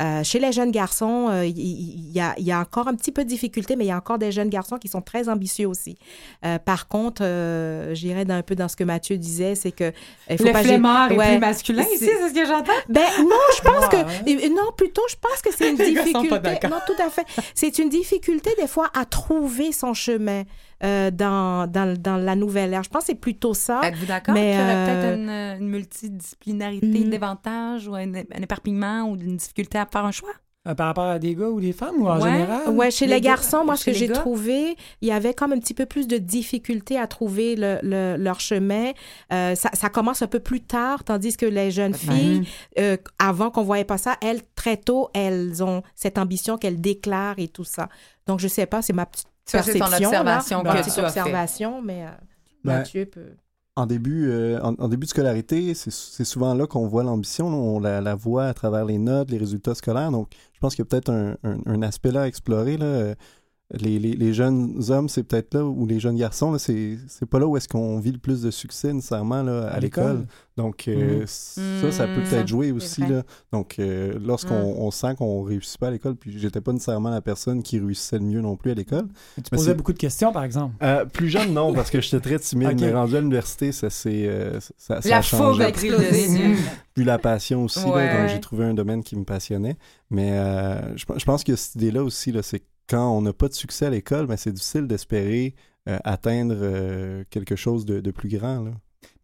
Speaker 4: Euh, chez les jeunes garçons, euh, il y, a, il y a encore un petit peu de difficulté, mais il y a encore des jeunes garçons qui sont très ambitieux aussi. Euh, par contre, j'irais d'un peu dans ce que Mathieu disait, c'est que il faut
Speaker 1: Le
Speaker 4: pas
Speaker 1: flemmard est
Speaker 4: ouais.
Speaker 1: plus masculin ici, c'est ce que j'entends?
Speaker 4: ben non, je pense
Speaker 5: Ouais.
Speaker 4: que non, plutôt je pense que c'est une
Speaker 1: Les gars sont pas
Speaker 4: difficulté. Non, tout à fait. C'est une difficulté des fois à trouver son chemin euh, dans, dans dans la nouvelle ère. Je pense que c'est plutôt ça.
Speaker 1: Êtes-vous d'accord
Speaker 4: Mais,
Speaker 1: qu'il y aurait peut-être une, une multidisciplinarité
Speaker 4: Mm.
Speaker 1: davantage ou un, un éparpillement ou une difficulté à faire un choix?
Speaker 5: Euh, par rapport à des gars ou des femmes ou en
Speaker 1: Ouais.
Speaker 5: général?
Speaker 4: Ouais, chez
Speaker 1: les
Speaker 4: les,
Speaker 1: gars-
Speaker 4: garçons, moi, ce que j'ai trouvé, il y avait comme un petit peu plus de difficulté à trouver le, le- leur chemin. Euh, ça, ça commence un peu plus tard, tandis que les jeunes filles, euh, avant qu'on voyait pas ça, elles, très tôt, elles ont cette ambition qu'elles déclarent et tout ça. Donc, je sais pas, c'est ma petite
Speaker 1: Ça, c'est ton
Speaker 4: perception. là,
Speaker 1: observation
Speaker 4: ma
Speaker 5: que
Speaker 4: petite
Speaker 1: tu as fait.
Speaker 4: observation, mais euh,
Speaker 3: Ben,
Speaker 4: Mathieu peut...
Speaker 3: En début, euh, en, début de scolarité, c'est souvent là qu'on voit l'ambition, on la, voit à travers les notes, les résultats scolaires. Donc, je pense qu'il y a peut-être un, un- un aspect là à explorer. Là. Les, les- les jeunes hommes, c'est peut-être là, ou les jeunes garçons, là, c'est c'est pas là où est-ce qu'on vit le plus de succès nécessairement là, à,
Speaker 5: À
Speaker 3: l'école.
Speaker 5: l'école.
Speaker 3: Donc, euh,
Speaker 5: Mhm.
Speaker 3: ça, ça peut
Speaker 1: Mhm.
Speaker 3: peut-être jouer aussi. Là. Donc, euh, lorsqu'on on sent qu'on réussit pas à l'école, puis j'étais pas nécessairement la personne qui réussissait le mieux non plus à l'école.
Speaker 5: Tu
Speaker 3: Mais
Speaker 5: posais
Speaker 3: c'est-
Speaker 5: beaucoup de questions, par exemple.
Speaker 3: Euh, plus jeune, non, parce que j'étais très timide.
Speaker 5: Ok.
Speaker 3: Mais rendu à l'université, ça s'est euh, ça, ça
Speaker 1: La
Speaker 3: a
Speaker 1: fougue dessus.
Speaker 3: Puis la passion aussi, là, donc j'ai trouvé un domaine qui me passionnait. Mais euh, je, je pense que cette idée-là aussi, là, c'est que quand on n'a pas de succès à l'école, ben, c'est difficile d'espérer euh, atteindre euh, quelque chose de, plus grand.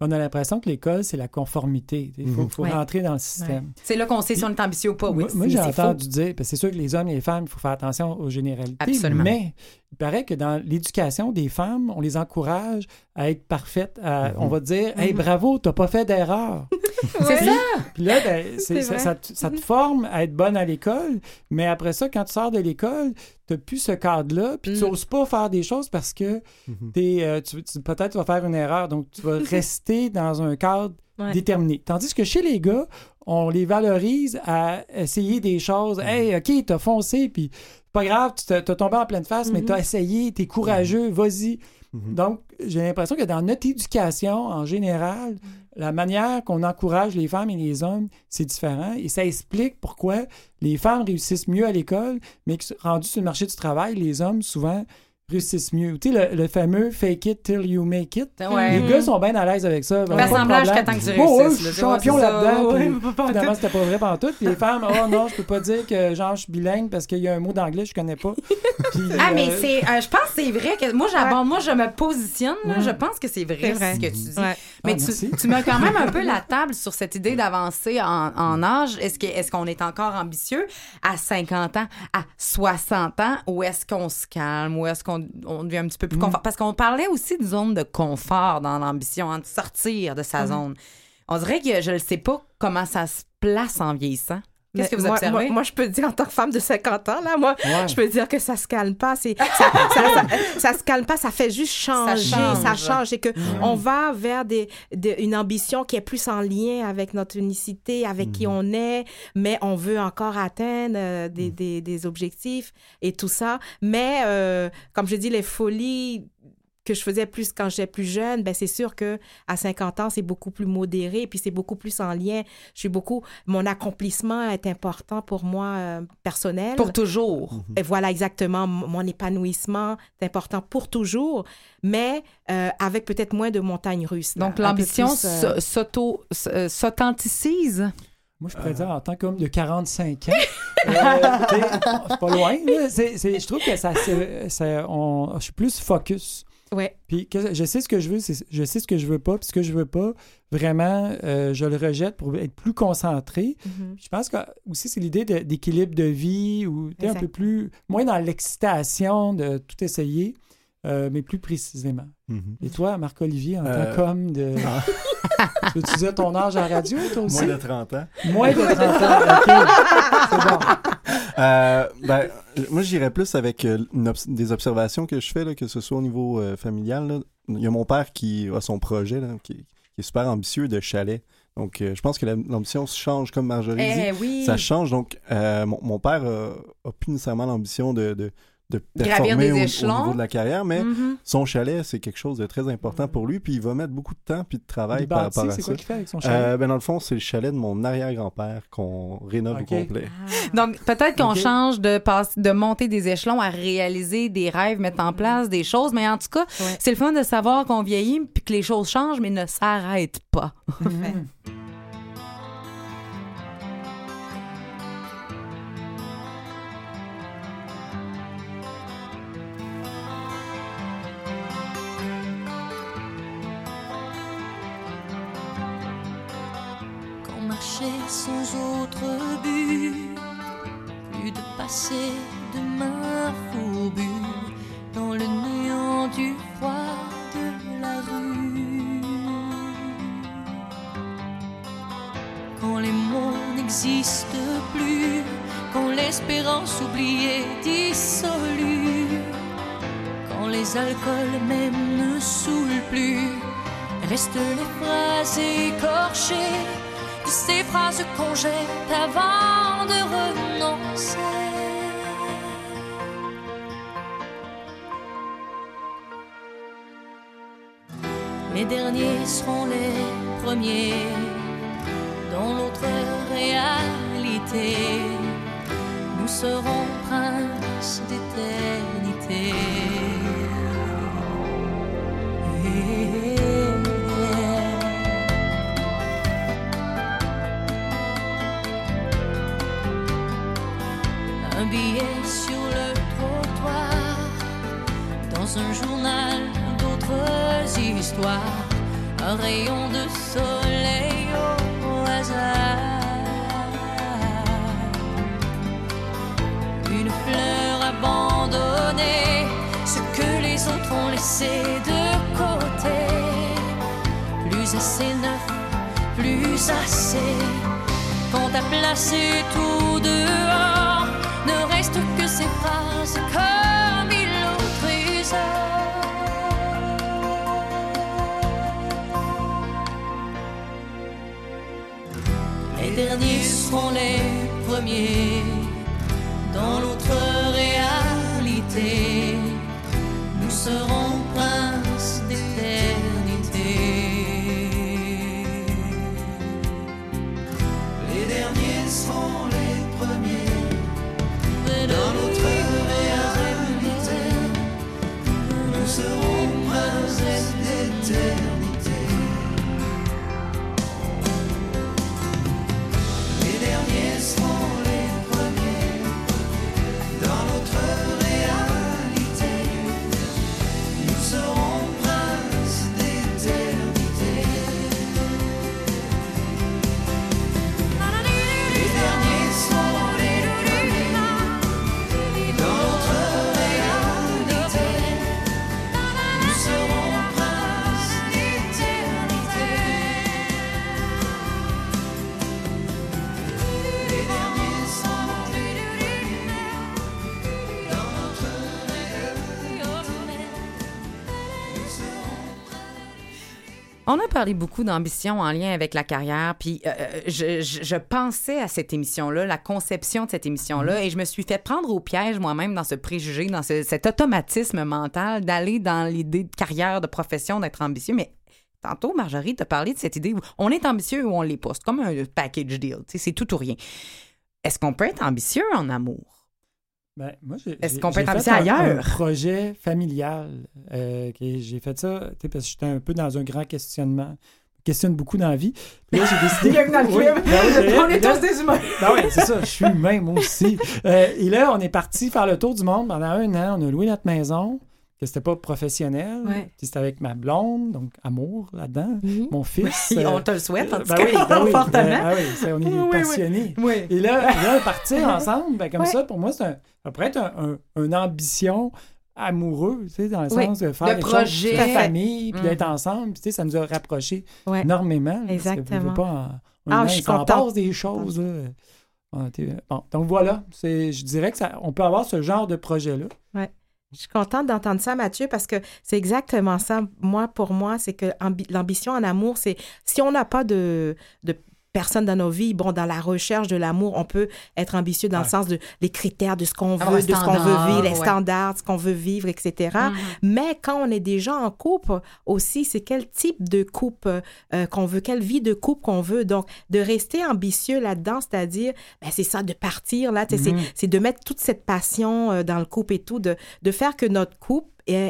Speaker 5: On a l'impression que l'école, c'est la conformité. Il faut,
Speaker 3: Mhm.
Speaker 5: faut
Speaker 4: Ouais.
Speaker 5: rentrer dans le système.
Speaker 1: C'est là qu'on sait si on est ambitieux ou pas. Oui,
Speaker 5: Moi, j'ai
Speaker 1: c'est faux.
Speaker 5: entendu dire, parce que c'est sûr que les hommes et les femmes, il faut faire attention aux généralités.
Speaker 1: Absolument.
Speaker 5: Mais il paraît que dans l'éducation des femmes, on les encourage à être parfaites. à- On va dire, hey, bravo, t'as pas fait d'erreur.
Speaker 1: C'est ça.
Speaker 5: Puis là, ben, ça, te- ça te forme à être bonne à l'école, mais après ça, quand tu sors de l'école, tu plus ce cadre-là, puis tu
Speaker 4: Mm.
Speaker 5: n'oses pas faire des choses parce que
Speaker 3: Mhm.
Speaker 5: t'es, euh, tu, tu- peut-être tu vas faire une erreur, donc tu vas rester dans un cadre
Speaker 4: Ouais.
Speaker 5: déterminé. Tandis que chez les gars, on les valorise à essayer des choses.
Speaker 3: Mhm.
Speaker 5: Hey, OK, t'as foncé, puis c'est pas grave, tu t'as tombé en pleine face, mais
Speaker 4: Mhm.
Speaker 5: t'as essayé, t'es courageux, vas-y.
Speaker 3: Mhm.
Speaker 5: Donc, j'ai l'impression que dans notre éducation, en général, la manière qu'on encourage les femmes et les hommes, c'est différent. Et ça explique pourquoi les femmes réussissent mieux à l'école, mais que rendus sur le marché du travail, les hommes, souvent, réussissent mieux. Tu sais, le, le fameux fake it till you make it.
Speaker 1: Ouais.
Speaker 5: Les gars sont bien à l'aise avec ça.
Speaker 1: Jusqu'à
Speaker 5: problème.
Speaker 1: temps que tu
Speaker 5: Oh, ouais,
Speaker 1: réussisses,
Speaker 5: je suis champion là-dedans.
Speaker 1: Ouais,
Speaker 5: Finalement, c'était pas vrai pendant tout. Puis les femmes, oh non, je peux pas dire que genre je suis bilingue parce qu'il y a un mot d'anglais que je connais pas. Puis,
Speaker 1: Ah, mais
Speaker 5: euh,
Speaker 1: c'est. euh, je pense que c'est vrai que. Moi, j'abonde, moi, je me positionne. là. Je pense que c'est vrai,
Speaker 4: C'est vrai.
Speaker 1: ce que tu dis.
Speaker 4: Ouais.
Speaker 1: Mais
Speaker 5: Ah,
Speaker 1: tu, tu mets quand même un peu la table sur cette idée d'avancer en, en âge. Est-ce que- est-ce qu'on est encore ambitieux à 50 ans, à 60 ans, ou est-ce qu'on se calme, ou est-ce qu'on on devient un petit peu plus confort? Parce qu'on parlait aussi de zone de confort dans l'ambition, hein, de sortir de sa zone. On dirait que je ne sais pas comment ça se place en vieillissant. Qu'est-ce que vous
Speaker 4: moi,
Speaker 1: observez?
Speaker 4: Moi, moi, je peux dire, en tant que femme de 50 ans, là, moi,
Speaker 5: Ouais.
Speaker 4: je peux dire que ça se calme pas. Ça, ça, ça- ça se calme pas, ça fait juste changer.
Speaker 1: change.
Speaker 4: Ça change. Et que on va vers des, des- une ambition qui est plus en lien avec notre unicité, avec qui on est, mais on veut encore atteindre euh, des, des, des objectifs et tout ça. Mais, euh, comme je dis, les folies que je faisais plus quand j'étais plus jeune, ben c'est sûr que à 50 ans, c'est beaucoup plus modéré, puis c'est beaucoup plus en lien. Je suis beaucoup mon accomplissement est important pour moi euh, personnel.
Speaker 1: Pour toujours.
Speaker 4: Et voilà exactement mon épanouissement est important pour toujours, mais euh, avec peut-être moins de montagnes russes.
Speaker 1: Donc, l'ambition
Speaker 4: euh,
Speaker 1: s'auto- euh, s'authenticise?
Speaker 5: Moi, je pourrais dire, en tant qu'homme de 45 ans, euh, c'est pas loin. je trouve que ça, c'est- ça- on- je suis plus focus.
Speaker 4: Ouais.
Speaker 5: Puis que- je sais ce que je veux, je sais ce que je veux pas, puis ce que je veux pas, vraiment, euh, je le rejette pour être plus concentré.
Speaker 4: Mhm.
Speaker 5: Je pense que aussi c'est l'idée d'équilibre de vie ou t'es un peu plus moins dans l'excitation de tout essayer, euh, mais plus précisément.
Speaker 3: Mhm.
Speaker 5: Et toi, Marc-Olivier, en
Speaker 3: Euh,
Speaker 5: tant qu'homme de. tu veux dire ton âge à la radio, toi aussi?
Speaker 3: Moins de 30 ans.
Speaker 5: Moins de 30 ans, OK. C'est bon.
Speaker 3: Euh, ben, moi, j'irais plus avec euh, une obs- des observations que je fais, là, que ce soit au niveau euh, familial. là. Il y a mon père qui a son projet, là, qui, qui est super ambitieux de chalet. Donc, euh, je pense que la- l'ambition se change, comme Marjorie dit.
Speaker 1: Eh oui.
Speaker 3: Ça change. Donc, euh, mon, mon père a, a plus nécessairement l'ambition de, de, de
Speaker 1: Gravir
Speaker 3: performer
Speaker 1: des
Speaker 3: au- au,
Speaker 1: échelons.
Speaker 3: niveau de la carrière, mais
Speaker 1: Mhm.
Speaker 3: son chalet, c'est quelque chose de très important pour lui, puis il va mettre beaucoup de temps puis de travail
Speaker 5: Il
Speaker 3: par rapport à
Speaker 5: c'est
Speaker 3: ça.
Speaker 5: quoi qu'il fait avec son chalet?
Speaker 3: Euh, ben dans le fond, c'est le chalet de mon arrière-grand-père qu'on rénove
Speaker 5: Ok.
Speaker 3: au complet.
Speaker 1: Donc, peut-être qu'on change de, passe, de monter des échelons à réaliser des rêves, mettre en place des choses. Mais en tout cas,
Speaker 4: Ouais.
Speaker 1: c'est le fun de savoir qu'on vieillit puis que les choses changent, mais ne s'arrêtent pas.
Speaker 7: sans autre but, plus de passé de main fourbue dans le néant du froid de la rue. Quand les mots n'existent plus, quand l'espérance oubliée dissolue, quand les alcools même ne saoulent plus, restent les phrases écorchées ces phrases qu'on jette avant de renoncer. Les derniers seront les premiers dans l'autre réalité. Nous serons Quand t'as placé tout dehors, ne reste que ces phrases comme il au trésor. Les derniers seront les premiers
Speaker 1: On a parlé beaucoup d'ambition en lien avec la carrière, puis euh, je, je- je pensais à cette émission-là, la conception de cette émission-là, et je me suis fait prendre au piège moi-même dans ce préjugé, dans ce- cet automatisme mental d'aller dans l'idée de carrière, de profession, d'être ambitieux. Mais tantôt, Marjorie t'a parlé de cette idée où on est ambitieux ou on l'est pas. C'est comme un package deal, c'est tout ou rien. Est-ce qu'on peut être ambitieux en amour?
Speaker 5: Ben, moi, j'ai-
Speaker 1: Est-ce qu'on peut
Speaker 5: fait
Speaker 1: ambitieux
Speaker 5: un-
Speaker 1: ailleurs?
Speaker 5: Un projet familial. euh, j'ai fait ça parce que j'étais un peu dans un grand questionnement. Je questionne beaucoup dans la vie. Puis là, j'ai décidé. Oui, ben oui,
Speaker 1: On est tous des humains.
Speaker 5: Oui, c'est ça. Je suis humain, moi aussi. Euh, et là, on est parti faire le tour du monde pendant un an. On a loué notre maison, que c'était pas professionnel.
Speaker 1: Ouais.
Speaker 5: Puis c'était avec ma blonde, donc amour là-dedans.
Speaker 1: Mhm.
Speaker 5: Mon fils.
Speaker 1: on
Speaker 5: euh,
Speaker 1: te le souhaite, en tout
Speaker 5: ben
Speaker 1: cas,
Speaker 5: oui, ben oui,
Speaker 1: fortement.
Speaker 5: ben, ah oui, on est
Speaker 1: Oui, oui, oui.
Speaker 5: passionnés.
Speaker 1: Oui.
Speaker 5: Et là, là partir ensemble, ben, comme ça, pour moi, c'est un, ça pourrait être un, un- une ambition amoureux, tu sais, dans le
Speaker 1: Oui,
Speaker 5: sens de faire
Speaker 1: projet.
Speaker 5: chose de famille, puis
Speaker 1: Mhm.
Speaker 5: d'être ensemble. Puis, tu sais, ça nous a rapprochés
Speaker 4: Ouais.
Speaker 5: énormément. là,
Speaker 4: Exactement.
Speaker 5: pas en- un
Speaker 4: Ah, je
Speaker 5: passe des choses. là. Bon, donc voilà, c'est, je dirais que ça, on peut avoir ce genre de projet-là.
Speaker 4: Je suis contente d'entendre ça, Mathieu, parce que c'est exactement ça. Moi, pour moi, c'est que ambi- l'ambition en amour, c'est si on n'a pas de, de personnes dans nos vies. Bon, dans la recherche de l'amour, on peut être ambitieux dans le sens de les critères de ce qu'on veut, de ce qu'on veut vivre, les
Speaker 1: ouais.
Speaker 4: standards, ce qu'on veut vivre, etc.
Speaker 1: Mhm.
Speaker 4: Mais quand on est déjà en couple aussi, c'est quel type de couple euh, qu'on veut, quelle vie de couple qu'on veut. Donc, de rester ambitieux là-dedans, c'est-à-dire, ben, c'est ça, de partir là, c'est- c'est de mettre toute cette passion euh, dans le couple et tout, de, de faire que notre couple,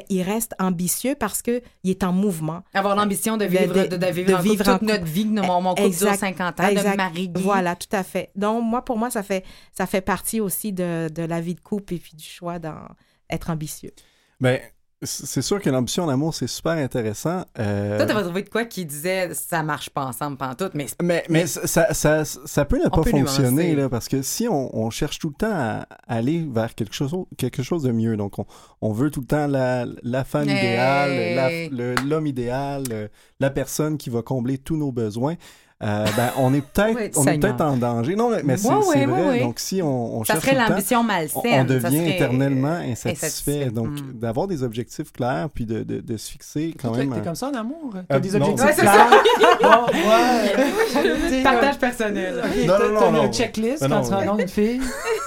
Speaker 4: il reste ambitieux parce qu'il est en mouvement.
Speaker 1: Avoir l'ambition de vivre, de,
Speaker 4: de-
Speaker 1: de vivre,
Speaker 4: de
Speaker 1: en couple
Speaker 4: vivre en
Speaker 1: toute notre vie. que Mon, mon couple
Speaker 4: Exact.
Speaker 1: 50 ans,
Speaker 4: Exact.
Speaker 1: de mari
Speaker 4: Voilà, tout à fait. Donc, moi, pour moi, ça fait, ça fait partie aussi de, de la vie de couple et puis du choix d'être ambitieux.
Speaker 3: C- c'est sûr que l'ambition en amour, c'est super intéressant. Euh,
Speaker 1: Toi, t'avais trouvé de quoi qui disait ça marche pas ensemble pantoute, mais
Speaker 3: Mais, mais ça, ça, ça peut ne pas
Speaker 1: peut
Speaker 3: fonctionner, là, parce que si on, on cherche tout le temps à aller vers quelque chose, quelque chose de mieux, donc on, on veut tout le temps la, la femme
Speaker 1: Hey.
Speaker 3: idéale, l'homme idéal, la personne qui va combler tous nos besoins, euh, ben, on est peut-être on est peut-être en danger. Non, mais, c'est c'est
Speaker 1: ouais,
Speaker 3: vrai. Donc, si on, on
Speaker 1: ça
Speaker 3: cherche
Speaker 1: serait
Speaker 3: tout le temps,
Speaker 1: l'ambition
Speaker 3: on,
Speaker 1: malsaine.
Speaker 3: on devient
Speaker 1: serait,
Speaker 3: éternellement insatisfait. Donc,
Speaker 1: Mm.
Speaker 3: d'avoir des objectifs clairs, puis de, de, de se fixer quand même...
Speaker 5: T'es comme ça en amour? T'as
Speaker 3: Euh,
Speaker 5: des
Speaker 3: non.
Speaker 5: objectifs clairs? Bon, ouais.
Speaker 1: Partage personnel.
Speaker 3: Non,
Speaker 5: t'as-
Speaker 3: non,
Speaker 5: t'as
Speaker 3: non,
Speaker 5: un
Speaker 3: non.
Speaker 5: checklist quand tu rencontres une fille?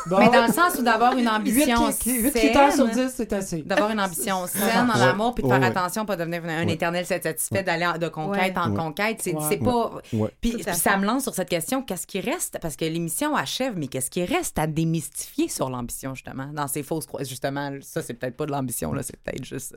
Speaker 5: Bon.
Speaker 1: Mais dans le sens où d'avoir une ambition
Speaker 5: 8, critères sur
Speaker 1: saine,
Speaker 5: 10, c'est assez.
Speaker 1: d'avoir une ambition saine en
Speaker 3: Ouais.
Speaker 1: amour, puis de faire
Speaker 3: ouais.
Speaker 1: attention, pas devenir un
Speaker 3: Ouais.
Speaker 1: éternel satisfait, d'aller de conquête
Speaker 4: Ouais.
Speaker 1: en
Speaker 3: Ouais.
Speaker 1: conquête. C'est pas.
Speaker 3: Ouais.
Speaker 1: Puis, ça me lance sur cette question qu'est-ce qui reste? Parce que l'émission achève, mais qu'est-ce qui reste à démystifier sur l'ambition, justement, dans ces fausses croyances Justement, ça, c'est peut-être pas de l'ambition, là, c'est peut-être juste.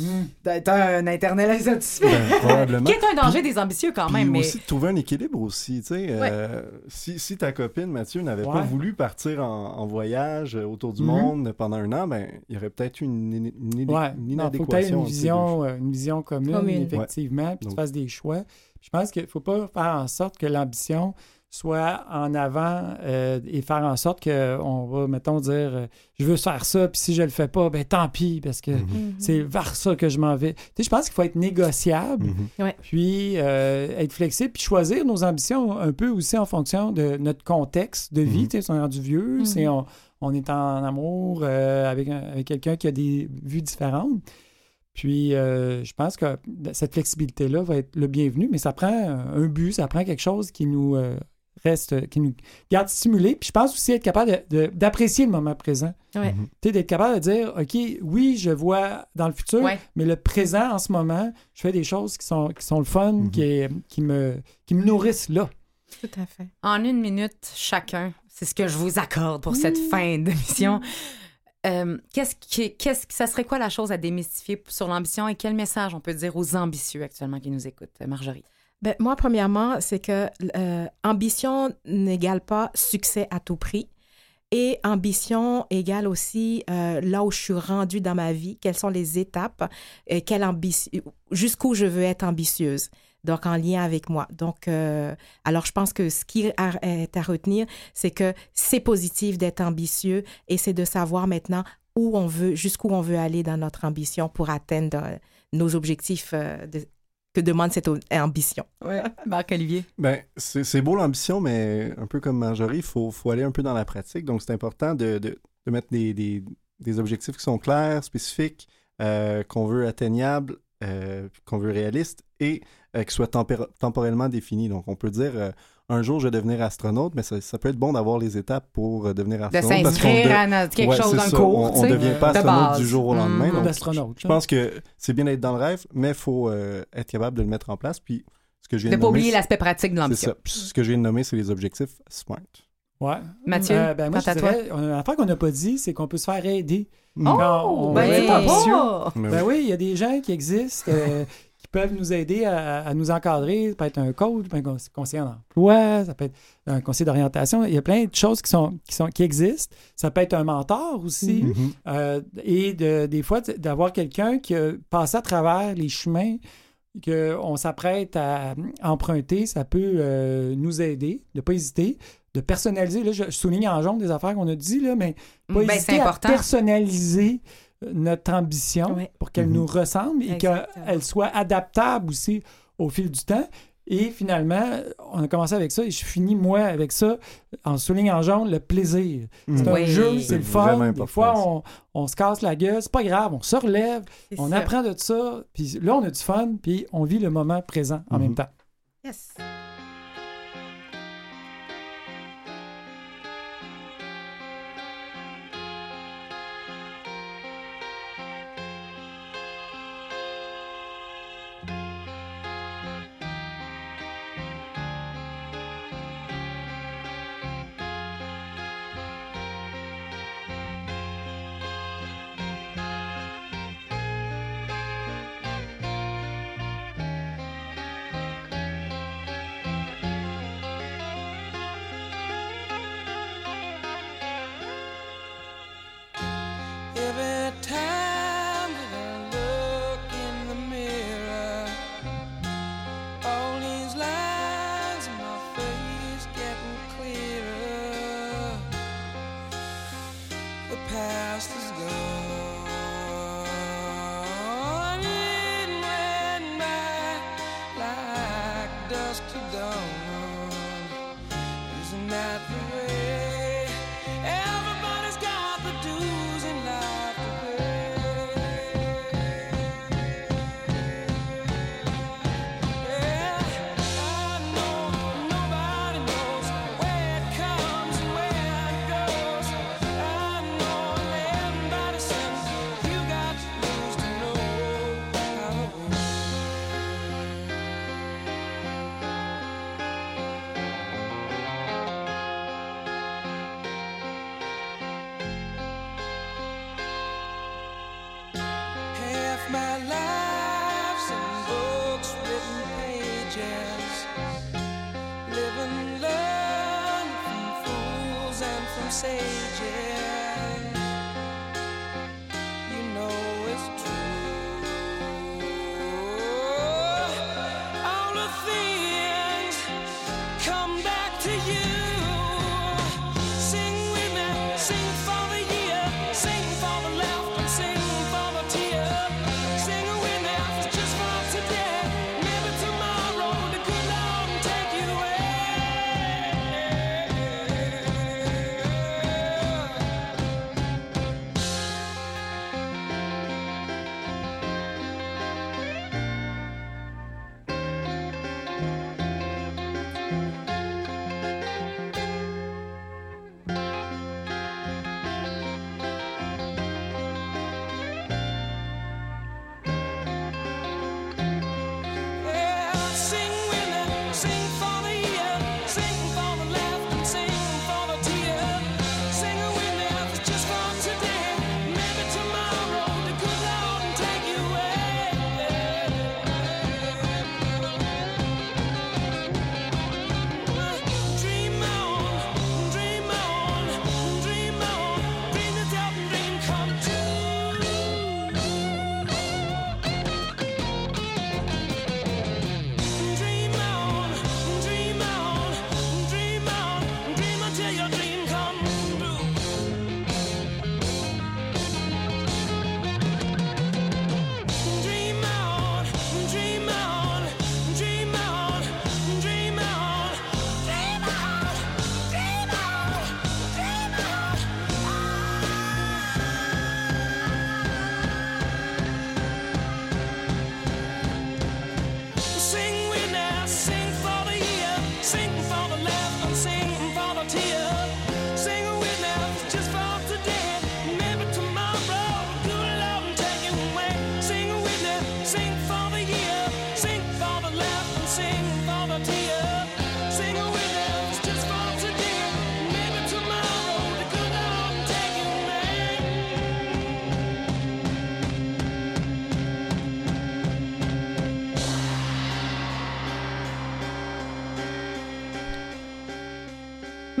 Speaker 1: Euh, D'être un éternel insatisfait.
Speaker 3: Ben, probablement.
Speaker 1: Qui est un danger des ambitieux quand
Speaker 3: Puis
Speaker 1: même, mais.
Speaker 3: aussi de trouver un équilibre aussi, tu sais. euh, si, si ta copine, Mathieu, n'avait pas voulu partir en, en voyage euh, autour du
Speaker 1: Mhm.
Speaker 3: monde pendant un an, ben, il y aurait peut-être eu une, une, une-
Speaker 5: Ouais,
Speaker 3: une
Speaker 5: non, faut que tu aies
Speaker 3: inadéquation.
Speaker 5: une
Speaker 3: entre ces
Speaker 5: vision, euh, une vision commune,
Speaker 4: Commune.
Speaker 5: effectivement, puis tu fasses des choix. Je pense qu'il ne faut pas faire en sorte que l'ambition soit en avant euh, et faire en sorte qu'on va, mettons, dire euh, je veux faire ça, puis si je le fais pas, ben tant pis, parce que
Speaker 3: deux.
Speaker 4: Mhm.
Speaker 5: c'est vers ça que je m'en vais. Tu sais, je pense qu'il faut être négociable,
Speaker 3: Mhm.
Speaker 5: puis euh, être flexible, puis choisir nos ambitions un peu aussi en fonction de notre contexte de vie.
Speaker 3: Mhm.
Speaker 5: Tu sais, si on est rendu vieux,
Speaker 4: Mhm.
Speaker 5: si on, on est en amour euh, avec, un- avec quelqu'un qui a des vues différentes. Puis, euh, je pense que cette flexibilité-là va être le bienvenu, mais ça prend un but, ça prend quelque chose qui nous euh, reste, qui nous garde stimulés. Puis, je pense aussi être capable d'apprécier le moment présent.
Speaker 4: Ouais.
Speaker 3: Mhm.
Speaker 5: Tu sais, d'être capable de dire, OK, oui, je vois dans le futur,
Speaker 1: Ouais.
Speaker 5: mais le présent, en ce moment, je fais des choses qui sont, qui sont le fun,
Speaker 3: Mhm.
Speaker 5: qui, qui, me, qui me nourrissent là.
Speaker 4: Tout à fait.
Speaker 1: En une minute chacun, c'est ce que je vous accorde pour cette fin d'émission. Euh, qu'est-ce qui, qu'est-ce que ça serait quoi la chose à démystifier sur l'ambition et quel message on peut dire aux ambitieux actuellement qui nous écoutent, Marjorie?
Speaker 4: Ben, moi, premièrement, c'est que euh, ambition n'égale pas succès à tout prix. Et ambition égale aussi euh, là où je suis rendue dans ma vie, quelles sont les étapes, et quelle jusqu'où je veux être ambitieuse. Donc, en lien avec moi. Donc, euh, alors, je pense que ce qui est à retenir, c'est que c'est positif d'être ambitieux et c'est de savoir maintenant où on veut, jusqu'où on veut aller dans notre ambition pour atteindre nos objectifs euh, que demande cette ambition.
Speaker 1: Ouais. Marc-Olivier.
Speaker 3: Ben, c'est beau l'ambition, mais un peu comme Marjorie, il faut, faut aller un peu dans la pratique. Donc, c'est important de, de- de mettre des, des- des objectifs qui sont clairs, spécifiques, euh, qu'on veut atteignables, euh, qu'on veut réalistes et euh, qui soient temporellement définis. Donc, on peut dire euh, un jour, je vais devenir astronaute, mais ça, ça peut être bon d'avoir les étapes pour euh, devenir
Speaker 1: De
Speaker 3: astronaute. qu'on
Speaker 1: s'inscrire
Speaker 3: de-
Speaker 1: à quelque
Speaker 3: Ouais,
Speaker 1: chose d'un cours.
Speaker 3: On,
Speaker 1: sais.
Speaker 3: devient pas
Speaker 1: de
Speaker 3: astronaute
Speaker 1: base.
Speaker 3: du jour au lendemain.
Speaker 1: Mhm.
Speaker 3: Donc, je pense que c'est bien d'être dans le rêve, mais il faut euh, être capable de le mettre en place. Puis, ce que je viens
Speaker 1: De
Speaker 3: de,
Speaker 1: pas
Speaker 3: nommer,
Speaker 1: oublier l'aspect pratique de
Speaker 3: c'est
Speaker 1: l'ambition.
Speaker 3: ce que je viens de nommer, c'est les objectifs SMART.
Speaker 5: Ouais.
Speaker 1: Mathieu,
Speaker 5: Euh, ben, moi,
Speaker 1: quant
Speaker 5: je
Speaker 1: à toi?
Speaker 5: dirais, on- l'affaire qu'on n'a pas dit, c'est qu'on peut se faire aider.
Speaker 3: Mm.
Speaker 5: Quand on
Speaker 1: ben, bon.
Speaker 3: Mais
Speaker 5: Ben
Speaker 3: oui.
Speaker 5: oui, il y a des gens qui existent, euh, peuvent nous aider à, à nous encadrer. Ça peut être un coach, un conseiller en emploi, ça peut être un conseiller d'orientation. Il y a plein de choses qui, sont, qui, sont, qui existent. Ça peut être un mentor aussi.
Speaker 3: Mhm.
Speaker 5: Euh, et de, des fois, d'avoir quelqu'un qui a passé à travers les chemins qu'on s'apprête à emprunter, ça peut euh, nous aider, de ne pas hésiter, de personnaliser. Là, je, souligne en jaune des affaires qu'on a dit, là, mais pas
Speaker 1: Ben, c'est
Speaker 5: hésiter à personnaliser notre ambition pour qu'elle
Speaker 3: Mhm.
Speaker 5: nous ressemble et qu'elle soit adaptable aussi au fil du temps. Et finalement, on a commencé avec ça et je finis, moi, avec ça, en soulignant en jaune, le plaisir. C'est un
Speaker 1: Oui.
Speaker 5: jeu,
Speaker 1: C'est
Speaker 5: le fun. Des fois, on, on se casse la gueule, c'est pas grave, on se relève, on apprend de ça, puis là, on a du fun, puis on vit le moment présent en
Speaker 3: Mhm.
Speaker 5: même temps.
Speaker 4: Yes.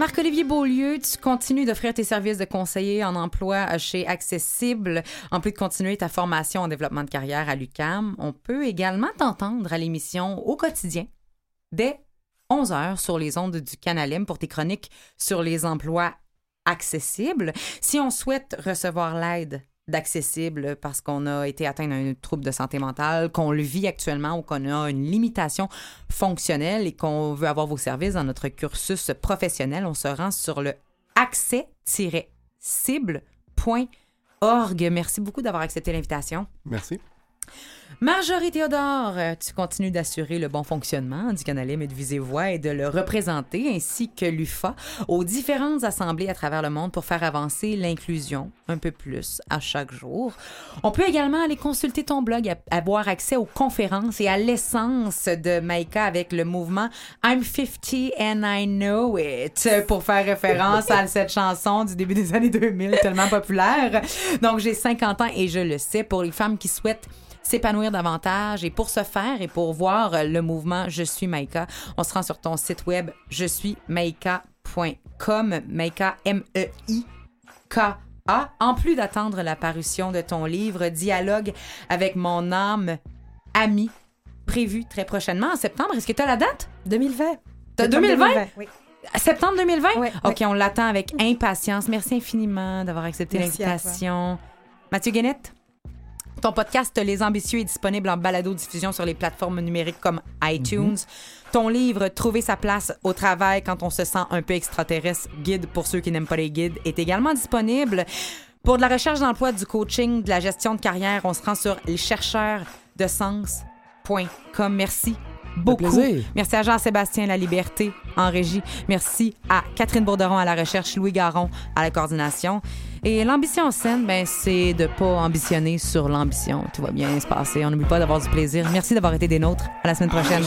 Speaker 1: Marc-Olivier Beaulieu, tu continues d'offrir tes services de conseiller en emploi chez Accessible, en plus de continuer ta formation en développement de carrière à l'UCAM. On peut également t'entendre à l'émission Au quotidien dès 11 heures sur les ondes du Canalem pour tes chroniques sur les emplois accessibles. Si on souhaite recevoir l'aide d'accessible parce qu'on a été atteint d'un trouble de santé mentale, qu'on le vit actuellement ou qu'on a une limitation fonctionnelle et qu'on veut avoir vos services dans notre cursus professionnel, on se rend sur le accès-cible.org. Merci beaucoup d'avoir accepté l'invitation.
Speaker 3: Merci.
Speaker 1: Marjorie Théodore, tu continues d'assurer le bon fonctionnement du Canalem et de Visée Voix et de le représenter ainsi que l'UFA aux différentes assemblées à travers le monde pour faire avancer l'inclusion un peu plus à chaque jour. On peut également aller consulter ton blog, avoir accès aux conférences et à l'essence de Maïka avec le mouvement I'm 50 and I know it pour faire référence à cette chanson du début des années 2000 tellement populaire. Donc j'ai 50 ans et je le sais pour les femmes qui souhaitent s'épanouir davantage. Et pour ce faire et pour voir euh, le mouvement Je suis Maïka, on se rend sur ton site web je suis maïka.com, Maïka M-E-I-K-A. En plus d'attendre la parution de ton livre Dialogue avec mon âme amie, prévu très prochainement en septembre. Est-ce que tu as la date?
Speaker 4: 2020.
Speaker 1: T'as
Speaker 4: Septembre
Speaker 1: 2020?
Speaker 4: Oui.
Speaker 1: Septembre 2020?
Speaker 4: Oui,
Speaker 1: OK, on l'attend avec impatience. Merci infiniment d'avoir accepté l'invitation. Mathieu Guénette? Ton podcast Les Ambitieux est disponible en balado-diffusion sur les plateformes numériques comme iTunes. Ton livre Trouver sa place au travail quand on se sent un peu extraterrestre, guide pour ceux qui n'aiment pas les guides, est également disponible. Pour de la recherche d'emploi, du coaching, de la gestion de carrière, on se rend sur chercheursdesens.com. Merci beaucoup. Merci à Jean-Sébastien La Liberté en régie. Merci à Catherine Bourderon à la recherche, Louis Garon à la coordination. Et l'ambition scène, ben, c'est de pas ambitionner sur l'ambition. Tout va bien se passer. On n'oublie pas d'avoir du plaisir. Merci d'avoir été des nôtres. À la semaine prochaine.